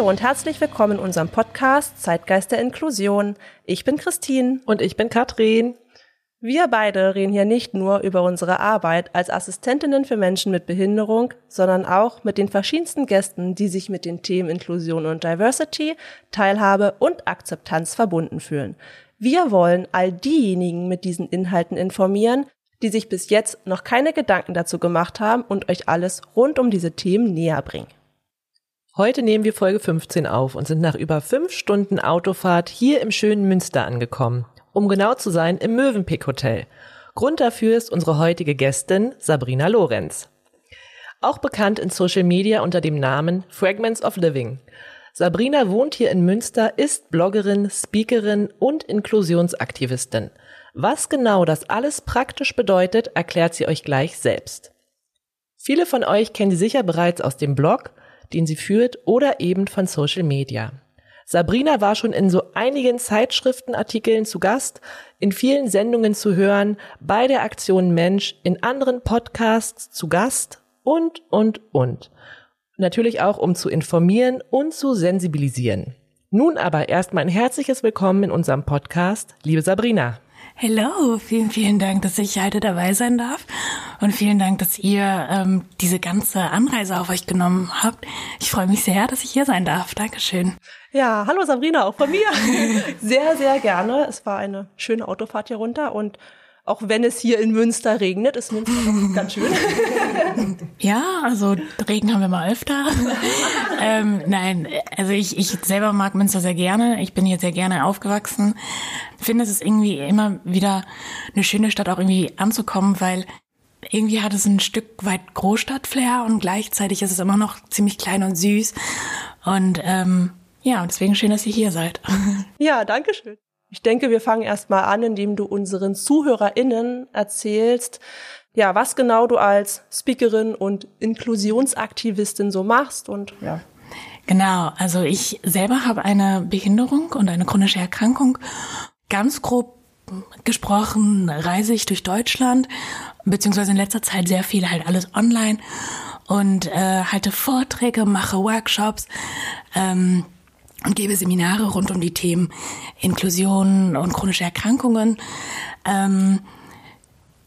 Hallo und herzlich willkommen in unserem Podcast Zeitgeist der Inklusion. Ich bin Christine. Und ich bin Katrin. Wir beide reden hier nicht nur über unsere Arbeit als Assistentinnen für Menschen mit Behinderung, sondern auch mit den verschiedensten Gästen, die sich mit den Themen Inklusion und Diversity, Teilhabe und Akzeptanz verbunden fühlen. Wir wollen all diejenigen mit diesen Inhalten informieren, die sich bis jetzt noch keine Gedanken dazu gemacht haben und euch alles rund um diese Themen näher bringen. Heute nehmen wir Folge 15 auf und sind nach über fünf Stunden Autofahrt hier im schönen Münster angekommen um genau zu sein, im Mövenpick Hotel. Grund dafür ist unsere heutige Gästin Sabrina Lorenz. Auch bekannt in Social Media unter dem Namen Fragments of Living. Sabrina wohnt hier in Münster, ist Bloggerin, Speakerin und Inklusionsaktivistin. Was genau das alles praktisch bedeutet, erklärt sie euch gleich selbst. Viele von euch kennen sie sicher bereits aus dem Blog, den sie führt, oder eben von Social Media. Sabrina war schon in so einigen Zeitschriftenartikeln zu Gast, in vielen Sendungen zu hören, bei der Aktion Mensch, in anderen Podcasts zu Gast und, und, und. Natürlich auch, um zu informieren und zu sensibilisieren. Nun aber erstmal ein herzliches Willkommen in unserem Podcast, liebe Sabrina. Hello, vielen, vielen Dank, dass ich heute dabei sein darf und vielen Dank, dass ihr ähm, diese ganze Anreise auf euch genommen habt. Ich freue mich sehr, dass ich hier sein darf. Dankeschön. Ja, hallo Sabrina, auch von mir. sehr, sehr gerne. Es war eine schöne Autofahrt hier runter und auch wenn es hier in Münster regnet, ist Münster ganz schön. Ja, also Regen haben wir mal öfter. ähm, nein, also ich, ich selber mag Münster sehr gerne. Ich bin hier sehr gerne aufgewachsen. Ich finde, es ist irgendwie immer wieder eine schöne Stadt auch irgendwie anzukommen, weil irgendwie hat es ein Stück weit Großstadtflair und gleichzeitig ist es immer noch ziemlich klein und süß. Und ähm, ja, deswegen schön, dass ihr hier seid. Ja, danke schön. Ich denke, wir fangen erstmal an, indem du unseren ZuhörerInnen erzählst, ja, was genau du als Speakerin und Inklusionsaktivistin so machst und ja. Genau, also ich selber habe eine Behinderung und eine chronische Erkrankung. Ganz grob gesprochen reise ich durch Deutschland, beziehungsweise in letzter Zeit sehr viel halt alles online und äh, halte Vorträge, mache Workshops. Ähm, und gebe Seminare rund um die Themen Inklusion und chronische Erkrankungen. Ähm,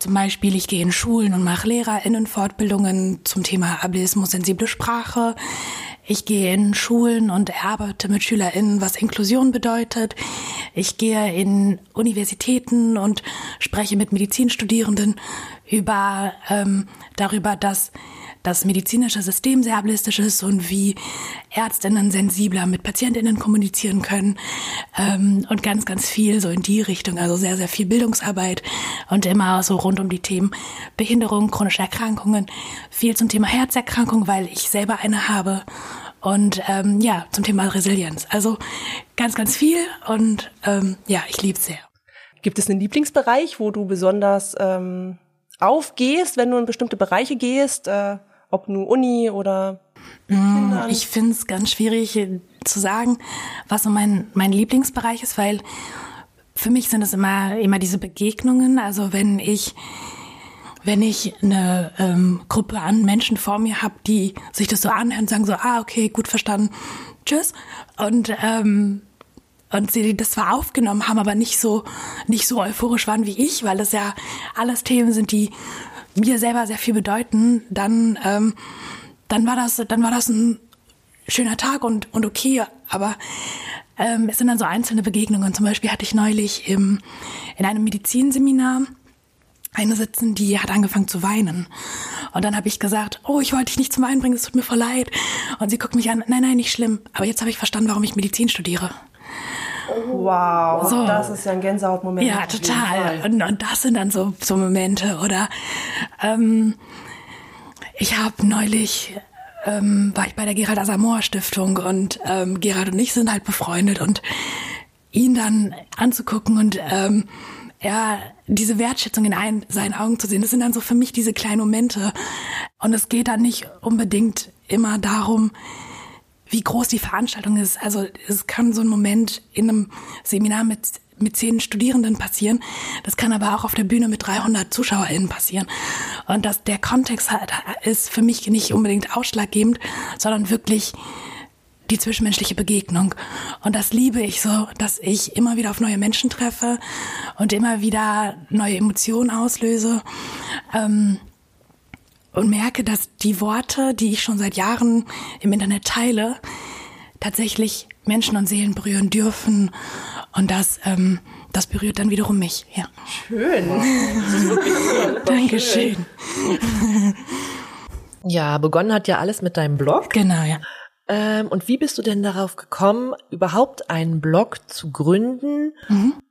zum Beispiel, ich gehe in Schulen und mache LehrerInnen-Fortbildungen zum Thema Ableismus, sensible Sprache. Ich gehe in Schulen und erarbeite mit SchülerInnen, was Inklusion bedeutet. Ich gehe in Universitäten und spreche mit Medizinstudierenden über ähm, darüber, dass das medizinische System sehr ableistisch ist und wie Ärztinnen sensibler mit Patientinnen kommunizieren können ähm, und ganz, ganz viel so in die Richtung, also sehr, sehr viel Bildungsarbeit und immer so rund um die Themen Behinderung, chronische Erkrankungen, viel zum Thema Herzerkrankung, weil ich selber eine habe und ähm, ja, zum Thema Resilienz. Also ganz, ganz viel und ähm, ja, ich liebe es sehr. Gibt es einen Lieblingsbereich, wo du besonders ähm, aufgehst, wenn du in bestimmte Bereiche gehst? Äh ob nur Uni oder mm, ich finde es ganz schwierig zu sagen, was so mein, mein Lieblingsbereich ist, weil für mich sind es immer, immer diese Begegnungen. Also wenn ich, wenn ich eine ähm, Gruppe an Menschen vor mir habe, die sich das so anhören und sagen so, ah, okay, gut verstanden, tschüss. Und ähm, und sie das zwar aufgenommen haben, aber nicht so nicht so euphorisch waren wie ich, weil das ja alles Themen sind, die mir selber sehr viel bedeuten, dann, ähm, dann war das, dann war das ein schöner Tag und, und okay, aber ähm, es sind dann so einzelne Begegnungen. Zum Beispiel hatte ich neulich im, in einem Medizinseminar eine sitzen, die hat angefangen zu weinen. Und dann habe ich gesagt, oh, ich wollte dich nicht zum Weinen bringen, es tut mir voll leid. Und sie guckt mich an, nein, nein, nicht schlimm. Aber jetzt habe ich verstanden, warum ich Medizin studiere. Wow, So. das ist ja ein Gänsehautmoment. Ja, total. Und, und das sind dann so, so Momente. Oder ähm, ich habe neulich, ähm, war ich bei der Gerald Asamoah Stiftung und ähm, Gerald und ich sind halt befreundet und ihn dann anzugucken und ähm, ja, diese Wertschätzung in ein, seinen Augen zu sehen, das sind dann so für mich diese kleinen Momente. Und es geht dann nicht unbedingt immer darum, wie groß die Veranstaltung ist. Also es kann so ein Moment in einem Seminar mit mit zehn Studierenden passieren. Das kann aber auch auf der Bühne mit 300 ZuschauerInnen passieren. Und dass der Kontext halt ist für mich nicht unbedingt ausschlaggebend, sondern wirklich die zwischenmenschliche Begegnung. Und das liebe ich so, dass ich immer wieder auf neue Menschen treffe und immer wieder neue Emotionen auslöse. Ähm, und merke, dass die Worte, die ich schon seit Jahren im Internet teile, tatsächlich Menschen und Seelen berühren dürfen. Und das, ähm, das berührt dann wiederum mich. Ja. Schön. Dankeschön. Ja, begonnen hat ja alles mit deinem Blog. Genau, ja. Ähm, und wie bist du denn darauf gekommen, überhaupt einen Blog zu gründen?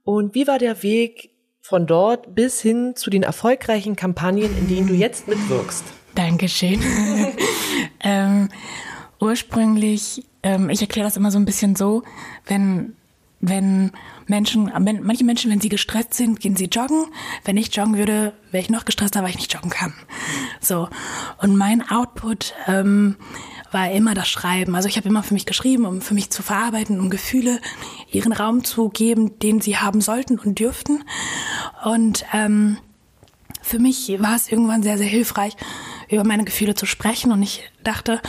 Und wie war der Weg von dort bis hin zu den erfolgreichen Kampagnen, in denen du jetzt mitwirkst? Dankeschön. ähm, ursprünglich, ähm, ich erkläre das immer so ein bisschen so, wenn wenn Menschen, wenn, manche Menschen, wenn sie gestresst sind, gehen sie joggen. Wenn ich joggen würde, wäre ich noch gestresster, weil ich nicht joggen kann. So. Und mein Output ähm, war immer das Schreiben. Also ich habe immer für mich geschrieben, um für mich zu verarbeiten, um Gefühle ihren Raum zu geben, den sie haben sollten und dürften. Und ähm, für mich war es irgendwann sehr, sehr hilfreich, über meine Gefühle zu sprechen. Und ich dachte,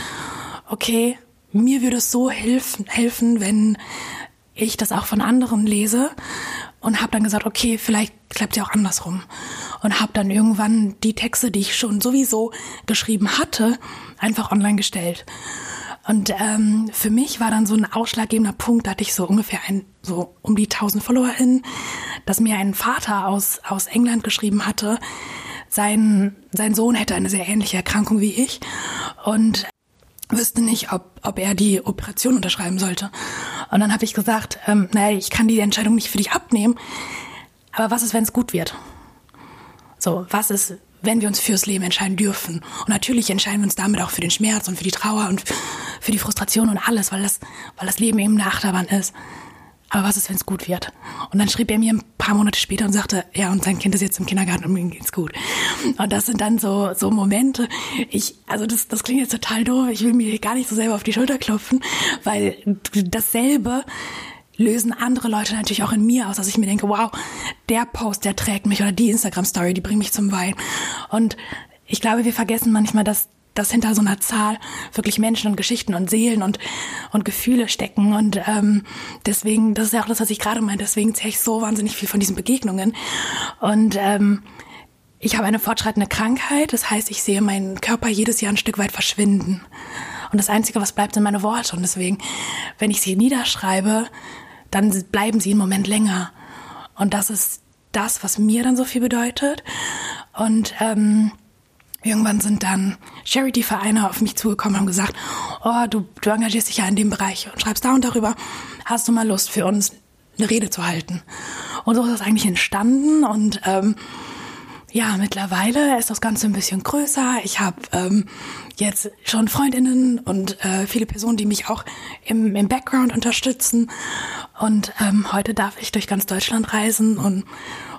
okay, mir würde es so helfen, helfen wenn ich das auch von anderen lese und habe dann gesagt, okay, vielleicht klappt ja auch andersrum und habe dann irgendwann die Texte, die ich schon sowieso geschrieben hatte, einfach online gestellt. Und ähm, für mich war dann so ein ausschlaggebender Punkt, da hatte ich so ungefähr ein, so um die 1000 FollowerInnen, dass mir ein Vater aus, aus England geschrieben hatte, sein, sein Sohn hätte eine sehr ähnliche Erkrankung wie ich und wüsste nicht, ob, ob er die Operation unterschreiben sollte. Und dann habe ich gesagt, ähm, naja, ich kann die Entscheidung nicht für dich abnehmen, aber was ist, wenn es gut wird? So, was ist, wenn wir uns fürs Leben entscheiden dürfen? Und natürlich entscheiden wir uns damit auch für den Schmerz und für die Trauer und für die Frustration und alles, weil das, weil das Leben eben eine Achterbahn ist. Aber was ist, wenn es gut wird? Und dann schrieb er mir ein paar Monate später und sagte, ja, und sein Kind ist jetzt im Kindergarten und ihm geht's gut. Und das sind dann so, so Momente. Ich, also das, das klingt jetzt total doof. Ich will mir gar nicht so selber auf die Schulter klopfen, weil dasselbe lösen andere Leute natürlich auch in mir aus, dass ich mir denke, wow, der Post, der trägt mich oder die Instagram-Story, die bringt mich zum Wein. Und ich glaube, wir vergessen manchmal, dass dass hinter so einer Zahl wirklich Menschen und Geschichten und Seelen und und Gefühle stecken. Und ähm, deswegen das ist ja auch das was ich gerade meinte deswegen zähle ich so wahnsinnig viel von diesen Begegnungen. Und ähm, ich habe eine fortschreitende Krankheit das heißt ich sehe meinen Körper jedes Jahr ein Stück weit verschwinden. Und das einzige was bleibt sind meine Worte. Und deswegen wenn ich sie niederschreibe dann bleiben sie einen Moment länger. Und das ist das was mir dann so viel bedeutet. Und ähm, Irgendwann sind dann Charity-Vereine auf mich zugekommen und haben gesagt, oh, du, du engagierst dich ja in dem Bereich und schreibst da und darüber. Hast du mal Lust für uns eine Rede zu halten? Und so ist das eigentlich entstanden und ähm, ja, mittlerweile ist das Ganze ein bisschen größer. Ich habe ähm, jetzt schon Freundinnen und äh, viele Personen, die mich auch im, im Background unterstützen. Und ähm, heute darf ich durch ganz Deutschland reisen und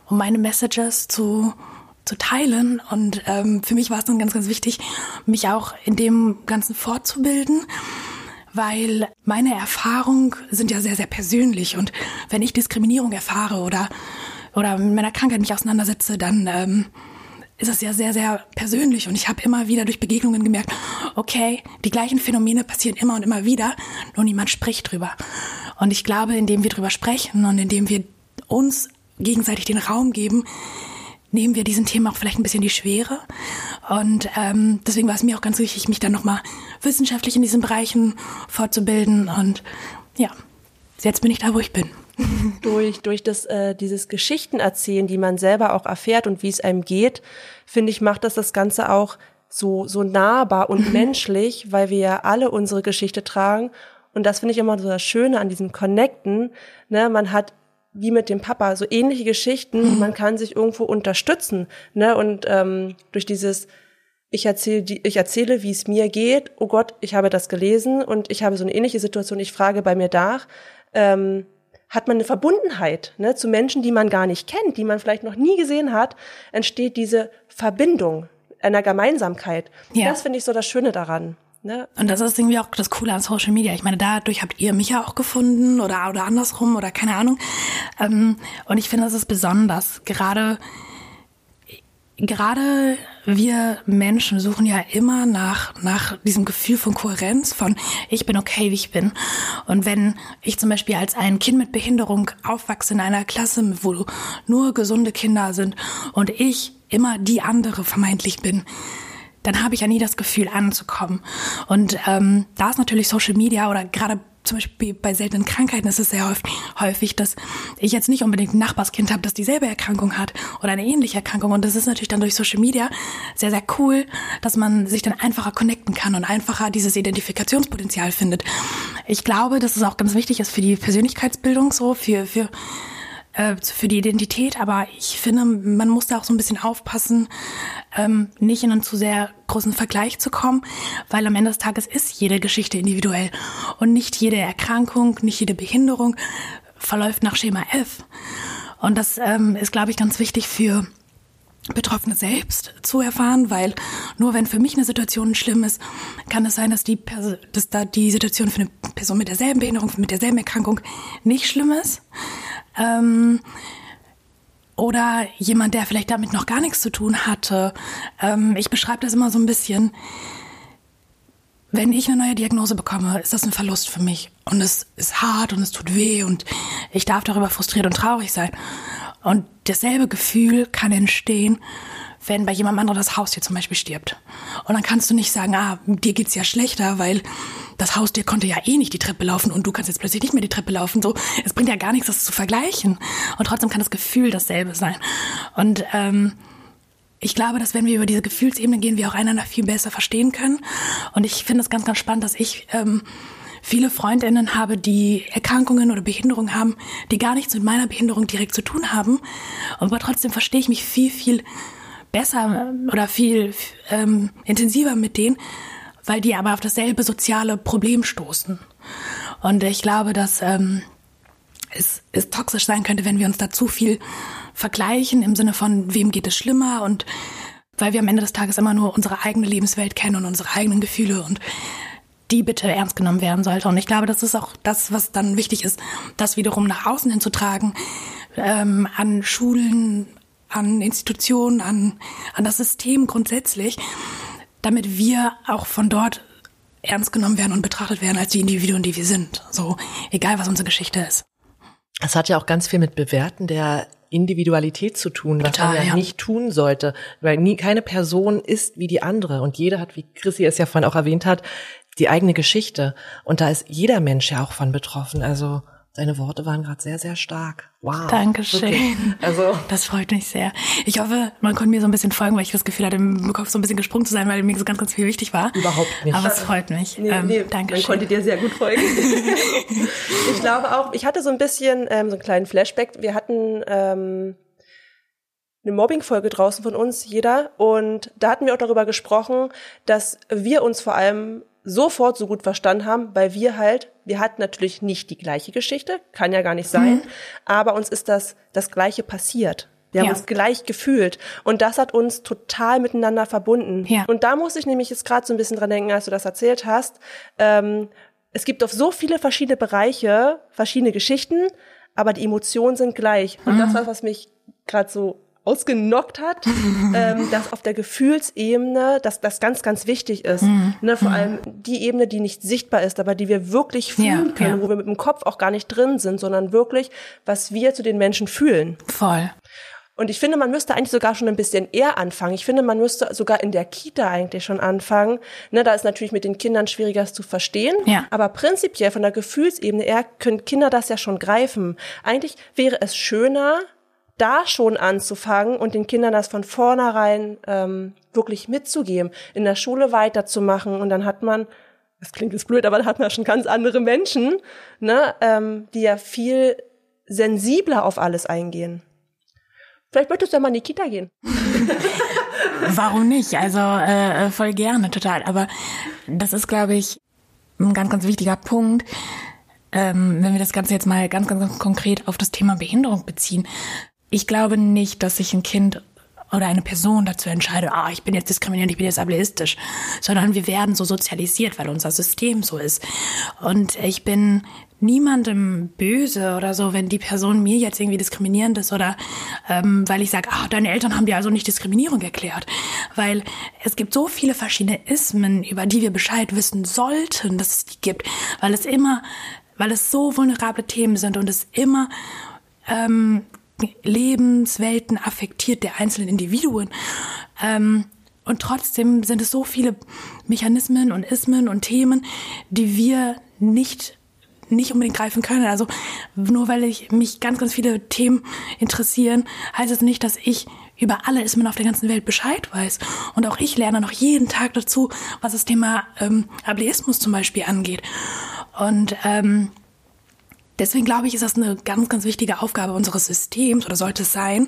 um meine Messages zu zu teilen. Und ähm, für mich war es dann ganz, ganz wichtig, mich auch in dem Ganzen fortzubilden, weil meine Erfahrungen sind ja sehr, sehr persönlich. Und wenn ich Diskriminierung erfahre oder, oder mit meiner Krankheit mich auseinandersetze, dann ähm, ist es ja sehr, sehr persönlich. Und ich habe immer wieder durch Begegnungen gemerkt, okay, die gleichen Phänomene passieren immer und immer wieder, nur niemand spricht drüber. Und ich glaube, indem wir drüber sprechen und indem wir uns gegenseitig den Raum geben, nehmen wir diesen Themen auch vielleicht ein bisschen die Schwere. Und ähm, deswegen war es mir auch ganz wichtig, mich dann nochmal wissenschaftlich in diesen Bereichen fortzubilden. Und ja, jetzt bin ich da, wo ich bin. durch durch das äh, dieses Geschichten erzählen, die man selber auch erfährt und wie es einem geht, finde ich macht das das Ganze auch so so nahbar und menschlich, weil wir ja alle unsere Geschichte tragen und das finde ich immer so das Schöne an diesem Connecten, ne, man hat wie mit dem Papa so ähnliche Geschichten, man kann sich irgendwo unterstützen, ne, und ähm, durch dieses ich erzähle, ich erzähle, wie es mir geht. Oh Gott, ich habe das gelesen und ich habe so eine ähnliche Situation. Ich frage bei mir nach. Ähm, hat man eine Verbundenheit ne, zu Menschen, die man gar nicht kennt, die man vielleicht noch nie gesehen hat, entsteht diese Verbindung einer Gemeinsamkeit. Ja. Das finde ich so das Schöne daran. Ne? Und das ist irgendwie auch das Coole an Social Media. Ich meine, dadurch habt ihr mich ja auch gefunden oder, oder andersrum oder keine Ahnung. Ähm, und ich finde, das ist besonders. Gerade gerade wir Menschen suchen ja immer nach, nach diesem Gefühl von Kohärenz, von ich bin okay, wie ich bin. Und wenn ich zum Beispiel als ein Kind mit Behinderung aufwachse in einer Klasse, wo nur gesunde Kinder sind und ich immer die andere vermeintlich bin, dann habe ich ja nie das Gefühl anzukommen. Und ähm, da ist natürlich Social Media oder gerade zum Beispiel bei seltenen Krankheiten ist es sehr häufig, dass ich jetzt nicht unbedingt ein Nachbarskind habe, das dieselbe Erkrankung hat oder eine ähnliche Erkrankung. Und das ist natürlich dann durch Social Media sehr, sehr cool, dass man sich dann einfacher connecten kann und einfacher dieses Identifikationspotenzial findet. Ich glaube, dass es auch ganz wichtig ist für die Persönlichkeitsbildung so, für, für äh, für die Identität, aber ich finde, man muss da auch so ein bisschen aufpassen, ähm, nicht in einen zu sehr großen Vergleich zu kommen, weil am Ende des Tages ist jede Geschichte individuell und nicht jede Erkrankung, nicht jede Behinderung verläuft nach Schema F. Und das ähm, ist, glaube ich, ganz wichtig für Betroffene selbst zu erfahren, weil nur wenn für mich eine Situation schlimm ist, kann es sein, dass die, Person, dass da die Situation für eine Person mit derselben Behinderung, mit derselben Erkrankung nicht schlimm ist. Ähm, oder jemand, der vielleicht damit noch gar nichts zu tun hatte. Ähm, ich beschreibe das immer so ein bisschen. Wenn ich eine neue Diagnose bekomme, ist das ein Verlust für mich. Und es ist hart und es tut weh und ich darf darüber frustriert und traurig sein. Und dasselbe Gefühl kann entstehen, wenn bei jemandem anderen das Haustier zum Beispiel stirbt. Und dann kannst du nicht sagen, ah, dir geht's ja schlechter, weil das Haustier konnte ja eh nicht die Treppe laufen und du kannst jetzt plötzlich nicht mehr die Treppe laufen. So, es bringt ja gar nichts, das zu vergleichen. Und trotzdem kann das Gefühl dasselbe sein. Und ähm, ich glaube, dass wenn wir über diese Gefühlsebene gehen, wir auch einander viel besser verstehen können. Und ich finde es ganz, ganz spannend, dass ich ähm, viele Freundinnen habe, die Erkrankungen oder Behinderungen haben, die gar nichts mit meiner Behinderung direkt zu tun haben. Aber trotzdem verstehe ich mich viel, viel besser oder viel ähm, intensiver mit denen, weil die aber auf dasselbe soziale Problem stoßen. Und ich glaube, dass ähm, es, es toxisch sein könnte, wenn wir uns da zu viel vergleichen im Sinne von, wem geht es schlimmer und weil wir am Ende des Tages immer nur unsere eigene Lebenswelt kennen und unsere eigenen Gefühle und die bitte ernst genommen werden sollte. Und ich glaube, das ist auch das, was dann wichtig ist, das wiederum nach außen hinzutragen, ähm, an Schulen, an Institutionen, an, an das System grundsätzlich, damit wir auch von dort ernst genommen werden und betrachtet werden als die Individuen, die wir sind. So, egal was unsere Geschichte ist. Es hat ja auch ganz viel mit Bewerten der Individualität zu tun, was Total, man ja, ja, nicht tun sollte, weil nie, keine Person ist wie die andere und jeder hat, wie Chrissy es ja vorhin auch erwähnt hat, die eigene Geschichte und da ist jeder Mensch ja auch von betroffen. Also Deine Worte waren gerade sehr, sehr stark. Wow. Dankeschön. Okay. Also das freut mich sehr. Ich hoffe, man konnte mir so ein bisschen folgen, weil ich das Gefühl hatte, im Kopf so ein bisschen gesprungen zu sein, weil mir so ganz, ganz viel wichtig war. Überhaupt nicht. Aber es freut mich. Nee, ähm, nee, Dankeschön. Man konnte dir sehr gut folgen. ich glaube auch, ich hatte so ein bisschen ähm, so einen kleinen Flashback. Wir hatten ähm, eine Mobbing-Folge draußen von uns, jeder. Und da hatten wir auch darüber gesprochen, dass wir uns vor allem sofort so gut verstanden haben, weil wir halt, wir hatten natürlich nicht die gleiche Geschichte, kann ja gar nicht sein, mhm. aber uns ist das, das Gleiche passiert. Wir haben ja. uns gleich gefühlt. Und das hat uns total miteinander verbunden. Ja. Und da muss ich nämlich jetzt gerade so ein bisschen dran denken, als du das erzählt hast. Ähm, es gibt auf so viele verschiedene Bereiche verschiedene Geschichten, aber die Emotionen sind gleich. Und mhm. das war, was mich gerade so ausgenockt hat, ähm, dass auf der Gefühlsebene, dass das ganz, ganz wichtig ist. Mhm. Ne, vor mhm. allem die Ebene, die nicht sichtbar ist, aber die wir wirklich fühlen ja, können, ja. wo wir mit dem Kopf auch gar nicht drin sind, sondern wirklich, was wir zu den Menschen fühlen. Voll. Und ich finde, man müsste eigentlich sogar schon ein bisschen eher anfangen. Ich finde, man müsste sogar in der Kita eigentlich schon anfangen. Ne, da ist natürlich mit den Kindern schwieriger es zu verstehen. Ja. Aber prinzipiell von der Gefühlsebene her können Kinder das ja schon greifen. Eigentlich wäre es schöner, da schon anzufangen und den Kindern das von vornherein ähm, wirklich mitzugeben, in der Schule weiterzumachen und dann hat man das klingt jetzt blöd, aber da hat man schon ganz andere Menschen, ne, ähm, die ja viel sensibler auf alles eingehen. Vielleicht möchtest du ja mal in die Kita gehen. Warum nicht? Also äh, voll gerne, total. Aber das ist, glaube ich, ein ganz, ganz wichtiger Punkt, ähm, wenn wir das Ganze jetzt mal ganz, ganz, ganz konkret auf das Thema Behinderung beziehen. Ich glaube nicht, dass sich ein Kind oder eine Person dazu entscheidet, ah, ich bin jetzt diskriminierend, ich bin jetzt ableistisch, sondern wir werden so sozialisiert, weil unser System so ist. Und ich bin niemandem böse oder so, wenn die Person mir jetzt irgendwie diskriminierend ist oder ähm, weil ich sage, ah, deine Eltern haben dir also nicht Diskriminierung erklärt. Weil es gibt so viele verschiedene Ismen, über die wir Bescheid wissen sollten, dass es die gibt, weil es immer, weil es so vulnerable Themen sind und es immer ähm, Lebenswelten affektiert der einzelnen Individuen. Ähm, und trotzdem sind es so viele Mechanismen und Ismen und Themen, die wir nicht nicht unbedingt greifen können. Also nur weil ich mich ganz, ganz viele Themen interessieren, heißt es nicht, dass ich über alle Ismen auf der ganzen Welt Bescheid weiß. Und auch ich lerne noch jeden Tag dazu, was das Thema ähm, Ableismus zum Beispiel angeht. Und ähm, Deswegen glaube ich, ist das eine ganz, ganz wichtige Aufgabe unseres Systems oder sollte es sein,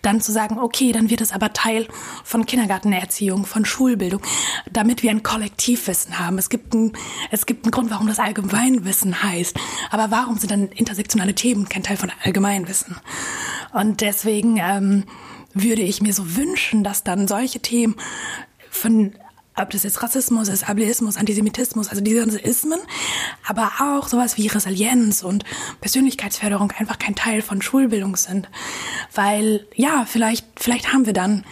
dann zu sagen, okay, dann wird es aber Teil von Kindergartenerziehung, von Schulbildung, damit wir ein Kollektivwissen haben. Es gibt, ein, es gibt einen Grund, warum das Allgemeinwissen heißt. Aber warum sind dann intersektionale Themen kein Teil von Allgemeinwissen? Und deswegen ähm, würde ich mir so wünschen, dass dann solche Themen von ob das jetzt Rassismus ist, Ableismus, Antisemitismus, also diese ganzen Ismen, aber auch sowas wie Resilienz und Persönlichkeitsförderung einfach kein Teil von Schulbildung sind. Weil, ja, vielleicht, vielleicht haben wir dann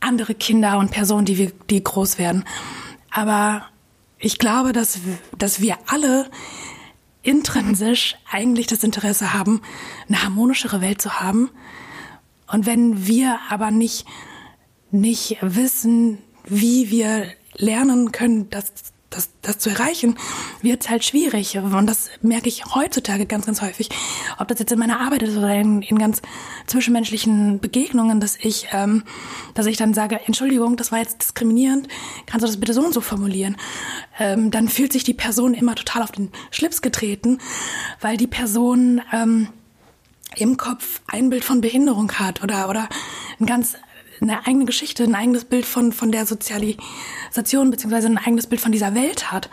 andere Kinder und Personen, die wir, die groß werden. Aber ich glaube, dass, dass wir alle intrinsisch eigentlich das Interesse haben, eine harmonischere Welt zu haben. Und wenn wir aber nicht, nicht wissen, wie wir lernen können, das, das, das zu erreichen, wird es halt schwierig. Und das merke ich heutzutage ganz, ganz häufig. Ob das jetzt in meiner Arbeit ist oder in, in ganz zwischenmenschlichen Begegnungen, dass ich, ähm, dass ich dann sage, Entschuldigung, das war jetzt diskriminierend, kannst du das bitte so und so formulieren? Ähm, dann fühlt sich die Person immer total auf den Schlips getreten, weil die Person ähm, im Kopf ein Bild von Behinderung hat oder, oder ein ganz eine eigene Geschichte, ein eigenes Bild von, von der Sozialisation beziehungsweise ein eigenes Bild von dieser Welt hat.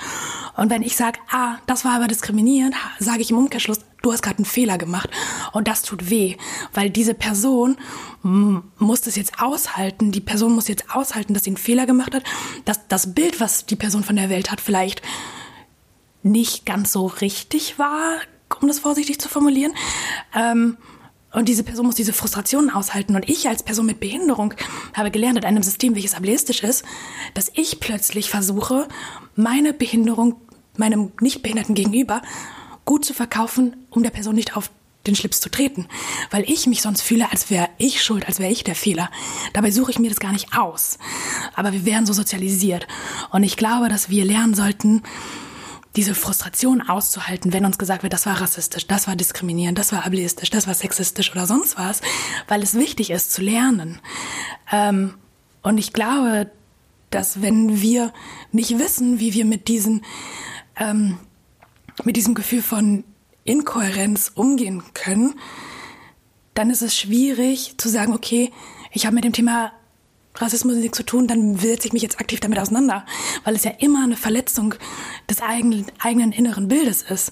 Und wenn ich sage, ah, das war aber diskriminierend, sage ich im Umkehrschluss, du hast gerade einen Fehler gemacht. Und das tut weh, weil diese Person muss das jetzt aushalten. Die Person muss jetzt aushalten, dass sie einen Fehler gemacht hat, dass das Bild, was die Person von der Welt hat, vielleicht nicht ganz so richtig war, um das vorsichtig zu formulieren. Ähm, und diese Person muss diese Frustrationen aushalten. Und ich als Person mit Behinderung habe gelernt in einem System, welches ableistisch ist, dass ich plötzlich versuche, meine Behinderung meinem Nichtbehinderten gegenüber gut zu verkaufen, um der Person nicht auf den Schlips zu treten. Weil ich mich sonst fühle, als wäre ich schuld, als wäre ich der Fehler. Dabei suche ich mir das gar nicht aus. Aber wir werden so sozialisiert. Und ich glaube, dass wir lernen sollten, diese Frustration auszuhalten, wenn uns gesagt wird, das war rassistisch, das war diskriminierend, das war ableistisch, das war sexistisch oder sonst was, weil es wichtig ist zu lernen. Ähm, und ich glaube, dass wenn wir nicht wissen, wie wir mit diesen, ähm, mit diesem Gefühl von Inkohärenz umgehen können, dann ist es schwierig zu sagen, okay, ich habe mit dem Thema Rassismus nichts zu tun, dann setze ich mich jetzt aktiv damit auseinander, weil es ja immer eine Verletzung des eigenen, eigenen inneren Bildes ist.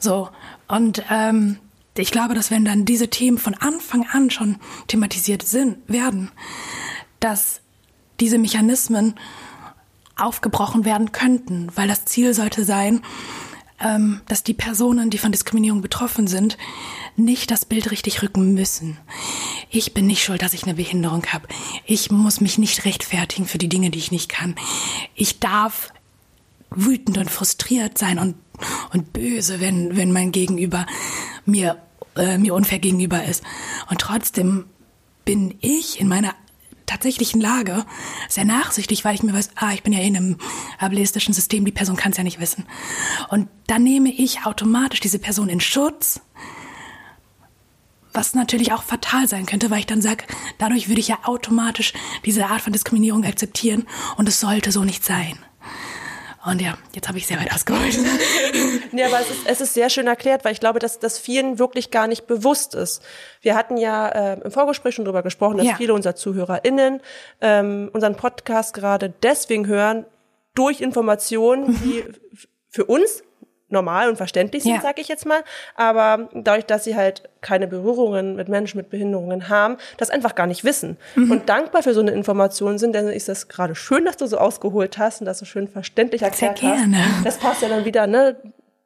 So und ähm, ich glaube, dass wenn dann diese Themen von Anfang an schon thematisiert sind, werden, dass diese Mechanismen aufgebrochen werden könnten, weil das Ziel sollte sein, ähm, dass die Personen, die von Diskriminierung betroffen sind, nicht das Bild richtig rücken müssen. Ich bin nicht schuld, dass ich eine Behinderung habe. Ich muss mich nicht rechtfertigen für die Dinge, die ich nicht kann. Ich darf wütend und frustriert sein und, und böse, wenn, wenn mein Gegenüber mir, äh, mir unfair gegenüber ist. Und trotzdem bin ich in meiner tatsächlichen Lage sehr nachsichtig, weil ich mir weiß, ah, ich bin ja in einem ableistischen System, die Person kann es ja nicht wissen. Und dann nehme ich automatisch diese Person in Schutz, was natürlich auch fatal sein könnte, weil ich dann sage, dadurch würde ich ja automatisch diese Art von Diskriminierung akzeptieren und es sollte so nicht sein. Und ja, jetzt habe ich sehr weit ausgeholt. ja, aber es ist, es ist sehr schön erklärt, weil ich glaube, dass das vielen wirklich gar nicht bewusst ist. Wir hatten ja äh, im Vorgespräch schon drüber gesprochen, dass ja. viele unserer ZuhörerInnen ähm, unseren Podcast gerade deswegen hören, durch Informationen, die für uns normal und verständlich sind, ja. sage ich jetzt mal. Aber dadurch, dass sie halt keine Berührungen mit Menschen mit Behinderungen haben, das einfach gar nicht wissen. Mhm. Und dankbar für so eine Information sind, denn ist das gerade schön, dass du so ausgeholt hast und das so schön verständlich erklärt Sehr gerne. hast. Das passt ja dann wieder, ne?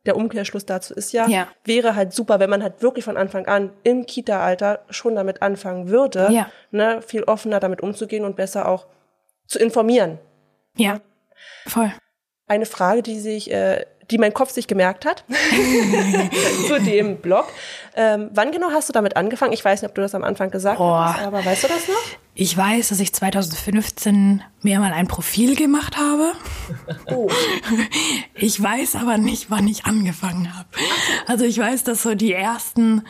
Der Umkehrschluss dazu ist ja, ja, wäre halt super, wenn man halt wirklich von Anfang an im Kita-Alter schon damit anfangen würde, ja. ne, viel offener damit umzugehen und besser auch zu informieren. Ja, voll. Eine Frage, die sich äh, die mein Kopf sich gemerkt hat, zu dem Blog. Ähm, wann genau hast du damit angefangen? Ich weiß nicht, ob du das am Anfang gesagt oh. hast, aber weißt du das noch? Ich weiß, dass ich 2015 mir mal ein Profil gemacht habe. Oh. Ich weiß aber nicht, wann ich angefangen habe. Also ich weiß, dass so die ersten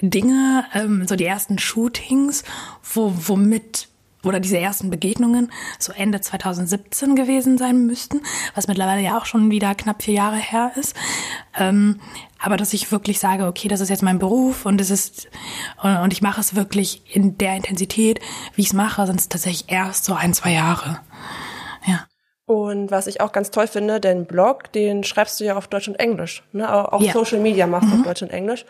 Dinge, ähm, so die ersten Shootings, wo, womit oder diese ersten Begegnungen so Ende 2017 gewesen sein müssten, was mittlerweile ja auch schon wieder knapp vier Jahre her ist. Ähm, aber dass ich wirklich sage, okay, das ist jetzt mein Beruf und es ist und ich mache es wirklich in der Intensität, wie ich es mache, sind es tatsächlich erst so ein, zwei Jahre. Ja. Und was ich auch ganz toll finde, den Blog, den schreibst du ja auf Deutsch und Englisch. Ne? Auch ja. Social Media machst du mhm. auf Deutsch und Englisch.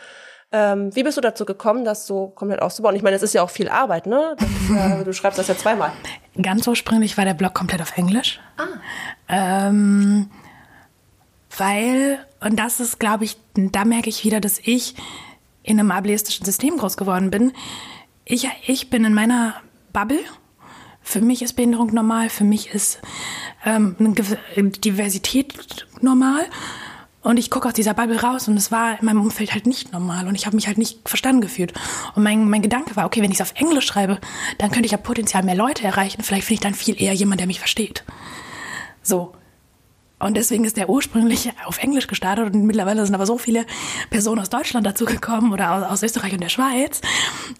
Ähm, wie bist du dazu gekommen, das so komplett auszubauen? Ich meine, es ist ja auch viel Arbeit, ne? Ja, du schreibst das ja zweimal. Ganz ursprünglich war der Blog komplett auf Englisch. Ah. Ähm, weil, und das ist, glaube ich, da merke ich wieder, dass ich in einem ableistischen System groß geworden bin. Ich, ich bin in meiner Bubble. Für mich ist Behinderung normal, für mich ist ähm, Diversität normal. Und ich gucke aus dieser Bubble raus und es war in meinem Umfeld halt nicht normal und ich habe mich halt nicht verstanden gefühlt. Und mein, mein Gedanke war, okay, wenn ich es auf Englisch schreibe, dann könnte ich ja potenziell mehr Leute erreichen. Vielleicht finde ich dann viel eher jemand, der mich versteht. So. Und deswegen ist der ursprünglich auf Englisch gestartet und mittlerweile sind aber so viele Personen aus Deutschland dazugekommen oder aus, aus, Österreich und der Schweiz,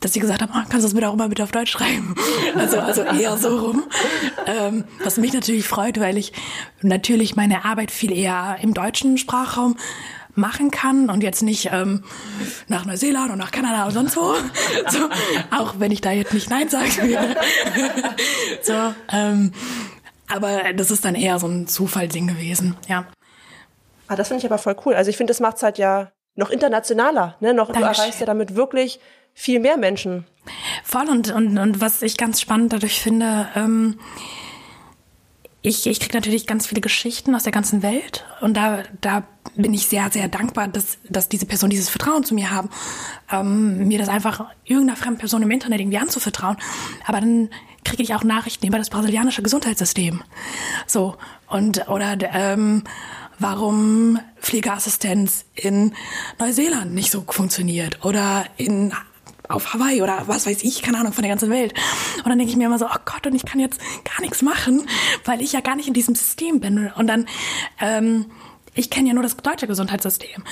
dass sie gesagt haben, oh, kannst du das bitte auch mal bitte auf Deutsch schreiben? Also, also eher so rum. Ähm, was mich natürlich freut, weil ich natürlich meine Arbeit viel eher im deutschen Sprachraum machen kann und jetzt nicht ähm, nach Neuseeland und nach Kanada und sonst wo. So, auch wenn ich da jetzt nicht Nein sagen würde. so, ähm, aber das ist dann eher so ein Zufallding gewesen, ja. Ah, das finde ich aber voll cool. Also ich finde, das macht es halt ja noch internationaler, ne? Noch, Dankeschön. du erreichst ja damit wirklich viel mehr Menschen. Voll und, und, und was ich ganz spannend dadurch finde, ähm, ich, ich kriege natürlich ganz viele Geschichten aus der ganzen Welt und da, da bin ich sehr, sehr dankbar, dass, dass diese Personen dieses Vertrauen zu mir haben, ähm, mir das einfach irgendeiner fremden Person im Internet irgendwie anzuvertrauen. Aber dann kriege ich auch Nachrichten über das brasilianische Gesundheitssystem. So, und, oder, ähm, warum Pflegeassistenz in Neuseeland nicht so funktioniert oder in auf Hawaii oder was weiß ich, keine Ahnung, von der ganzen Welt. Und dann denke ich mir immer so, oh Gott, und ich kann jetzt gar nichts machen, weil ich ja gar nicht in diesem System bin. Und dann, ähm, ich kenne ja nur das deutsche Gesundheitssystem.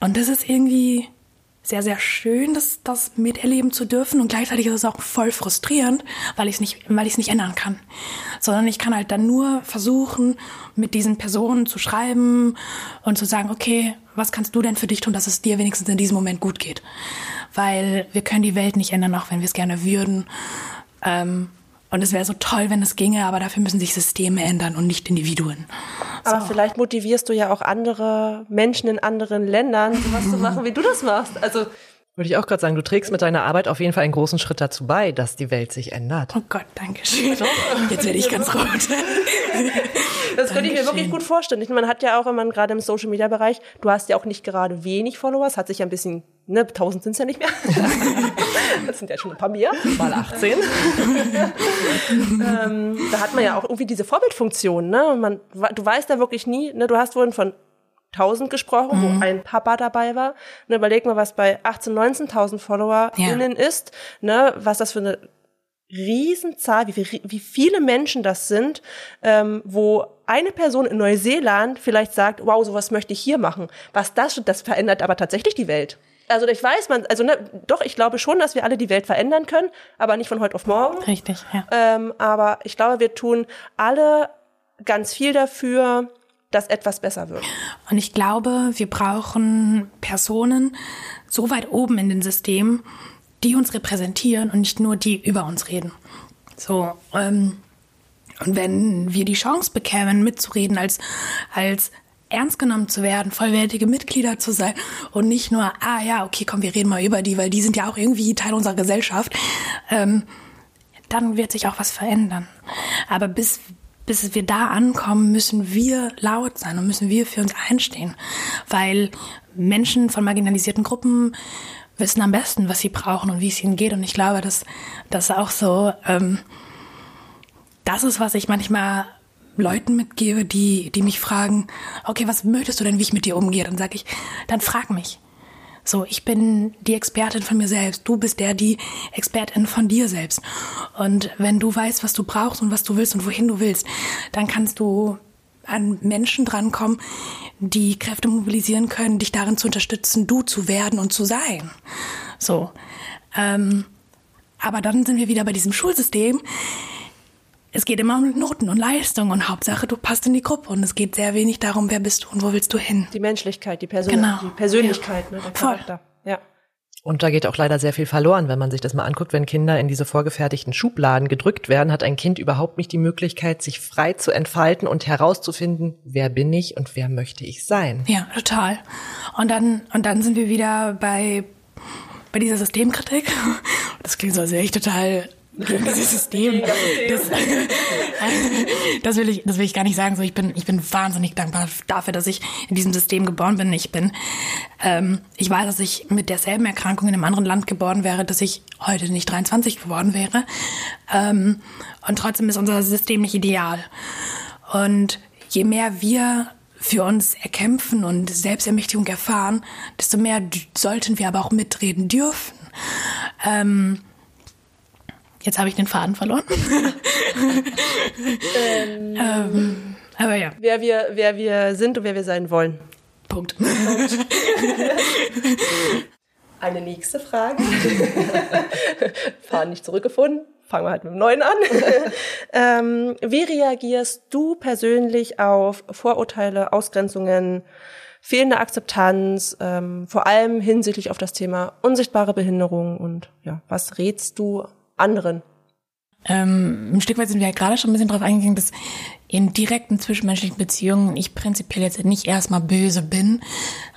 Und das ist irgendwie sehr, sehr schön, das, das miterleben zu dürfen. Und gleichzeitig ist es auch voll frustrierend, weil ich es nicht, weil ich es nicht ändern kann. Sondern ich kann halt dann nur versuchen, mit diesen Personen zu schreiben und zu sagen, okay, was kannst du denn für dich tun, dass es dir wenigstens in diesem Moment gut geht? Weil wir können die Welt nicht ändern, auch wenn wir es gerne würden. Ähm, und es wäre so toll, wenn es ginge, aber dafür müssen sich Systeme ändern und nicht Individuen. Aber so. vielleicht motivierst du ja auch andere Menschen in anderen Ländern, sowas zu machen, wie du das machst. Also würde ich auch gerade sagen, du trägst mit deiner Arbeit auf jeden Fall einen großen Schritt dazu bei, dass die Welt sich ändert. Oh Gott, danke schön. Jetzt werde ich ganz rot. Das könnte ich mir wirklich gut vorstellen. Man hat ja auch, wenn man gerade im Social Media Bereich, du hast ja auch nicht gerade wenig Followers, hat sich ja ein bisschen, ne, 1000 sind es ja nicht mehr. Das sind ja schon ein paar mehr. Mal 18. ähm, da hat man ja auch irgendwie diese Vorbildfunktion, ne? Man, du weißt da wirklich nie, ne, du hast vorhin von 1000 gesprochen, mhm. wo ein Papa dabei war. Ne, überleg mal, was bei 18, 19.000 FollowerInnen ja. ist, ne, was das für eine Riesenzahl, wie, viel, wie viele Menschen das sind, ähm, wo eine Person in Neuseeland vielleicht sagt, wow, sowas möchte ich hier machen. Was das, das verändert aber tatsächlich die Welt. Also ich weiß, man, also ne, doch, ich glaube schon, dass wir alle die Welt verändern können, aber nicht von heute auf morgen. Richtig, ja. Ähm, aber ich glaube, wir tun alle ganz viel dafür, dass etwas besser wird. Und ich glaube, wir brauchen Personen so weit oben in den Systemen, die uns repräsentieren und nicht nur die über uns reden. So, ähm, und wenn wir die Chance bekämen, mitzureden, als, als ernst genommen zu werden, vollwertige Mitglieder zu sein und nicht nur, ah ja, okay, komm, wir reden mal über die, weil die sind ja auch irgendwie Teil unserer Gesellschaft, ähm, dann wird sich auch was verändern. Aber bis, bis wir da ankommen, müssen wir laut sein und müssen wir für uns einstehen, weil Menschen von marginalisierten Gruppen wissen am besten, was sie brauchen und wie es ihnen geht. Und ich glaube, dass das auch so, ähm, das ist, was ich manchmal Leuten mitgebe, die, die mich fragen, okay, was möchtest du denn, wie ich mit dir umgehe? Dann sage ich, dann frag mich. So, ich bin die Expertin von mir selbst. Du bist der, die Expertin von dir selbst. Und wenn du weißt, was du brauchst und was du willst und wohin du willst, dann kannst du an Menschen drankommen, die Kräfte mobilisieren können, dich darin zu unterstützen, du zu werden und zu sein. So. Ähm, aber dann sind wir wieder bei diesem Schulsystem. Es geht immer um Noten und Leistung und Hauptsache, du passt in die Gruppe und es geht sehr wenig darum, wer bist du und wo willst du hin. Die Menschlichkeit, die, Persön genau. die Persönlichkeit, ja. ne, der Charakter. Voll. Ja. Und da geht auch leider sehr viel verloren, wenn man sich das mal anguckt, wenn Kinder in diese vorgefertigten Schubladen gedrückt werden, hat ein Kind überhaupt nicht die Möglichkeit, sich frei zu entfalten und herauszufinden, wer bin ich und wer möchte ich sein. Ja, total. Und dann, und dann sind wir wieder bei, bei dieser Systemkritik. Das klingt so, als wäre ich total dieses System. Das, das, will ich, das will ich gar nicht sagen. So, ich bin, ich bin wahnsinnig dankbar dafür, dass ich in diesem System geboren bin. Ich bin, ähm, ich weiß, dass ich mit derselben Erkrankung in einem anderen Land geboren wäre, dass ich heute nicht 23 geworden wäre. Ähm, und trotzdem ist unser System nicht ideal. Und je mehr wir für uns erkämpfen und Selbstermächtigung erfahren, desto mehr sollten wir aber auch mitreden dürfen. Ähm, Jetzt habe ich den Faden verloren. ähm, ähm, aber ja. Wer wir, wer wir sind und wer wir sein wollen. Punkt. Eine nächste Frage. Faden nicht zurückgefunden. Fangen wir halt mit dem neuen an. ähm, wie reagierst du persönlich auf Vorurteile, Ausgrenzungen, fehlende Akzeptanz, ähm, vor allem hinsichtlich auf das Thema unsichtbare Behinderung und ja, was rätst du anderen? Ähm, ein Stück weit sind wir ja gerade schon ein bisschen drauf eingegangen, dass in direkten zwischenmenschlichen Beziehungen ich prinzipiell jetzt nicht erstmal böse bin,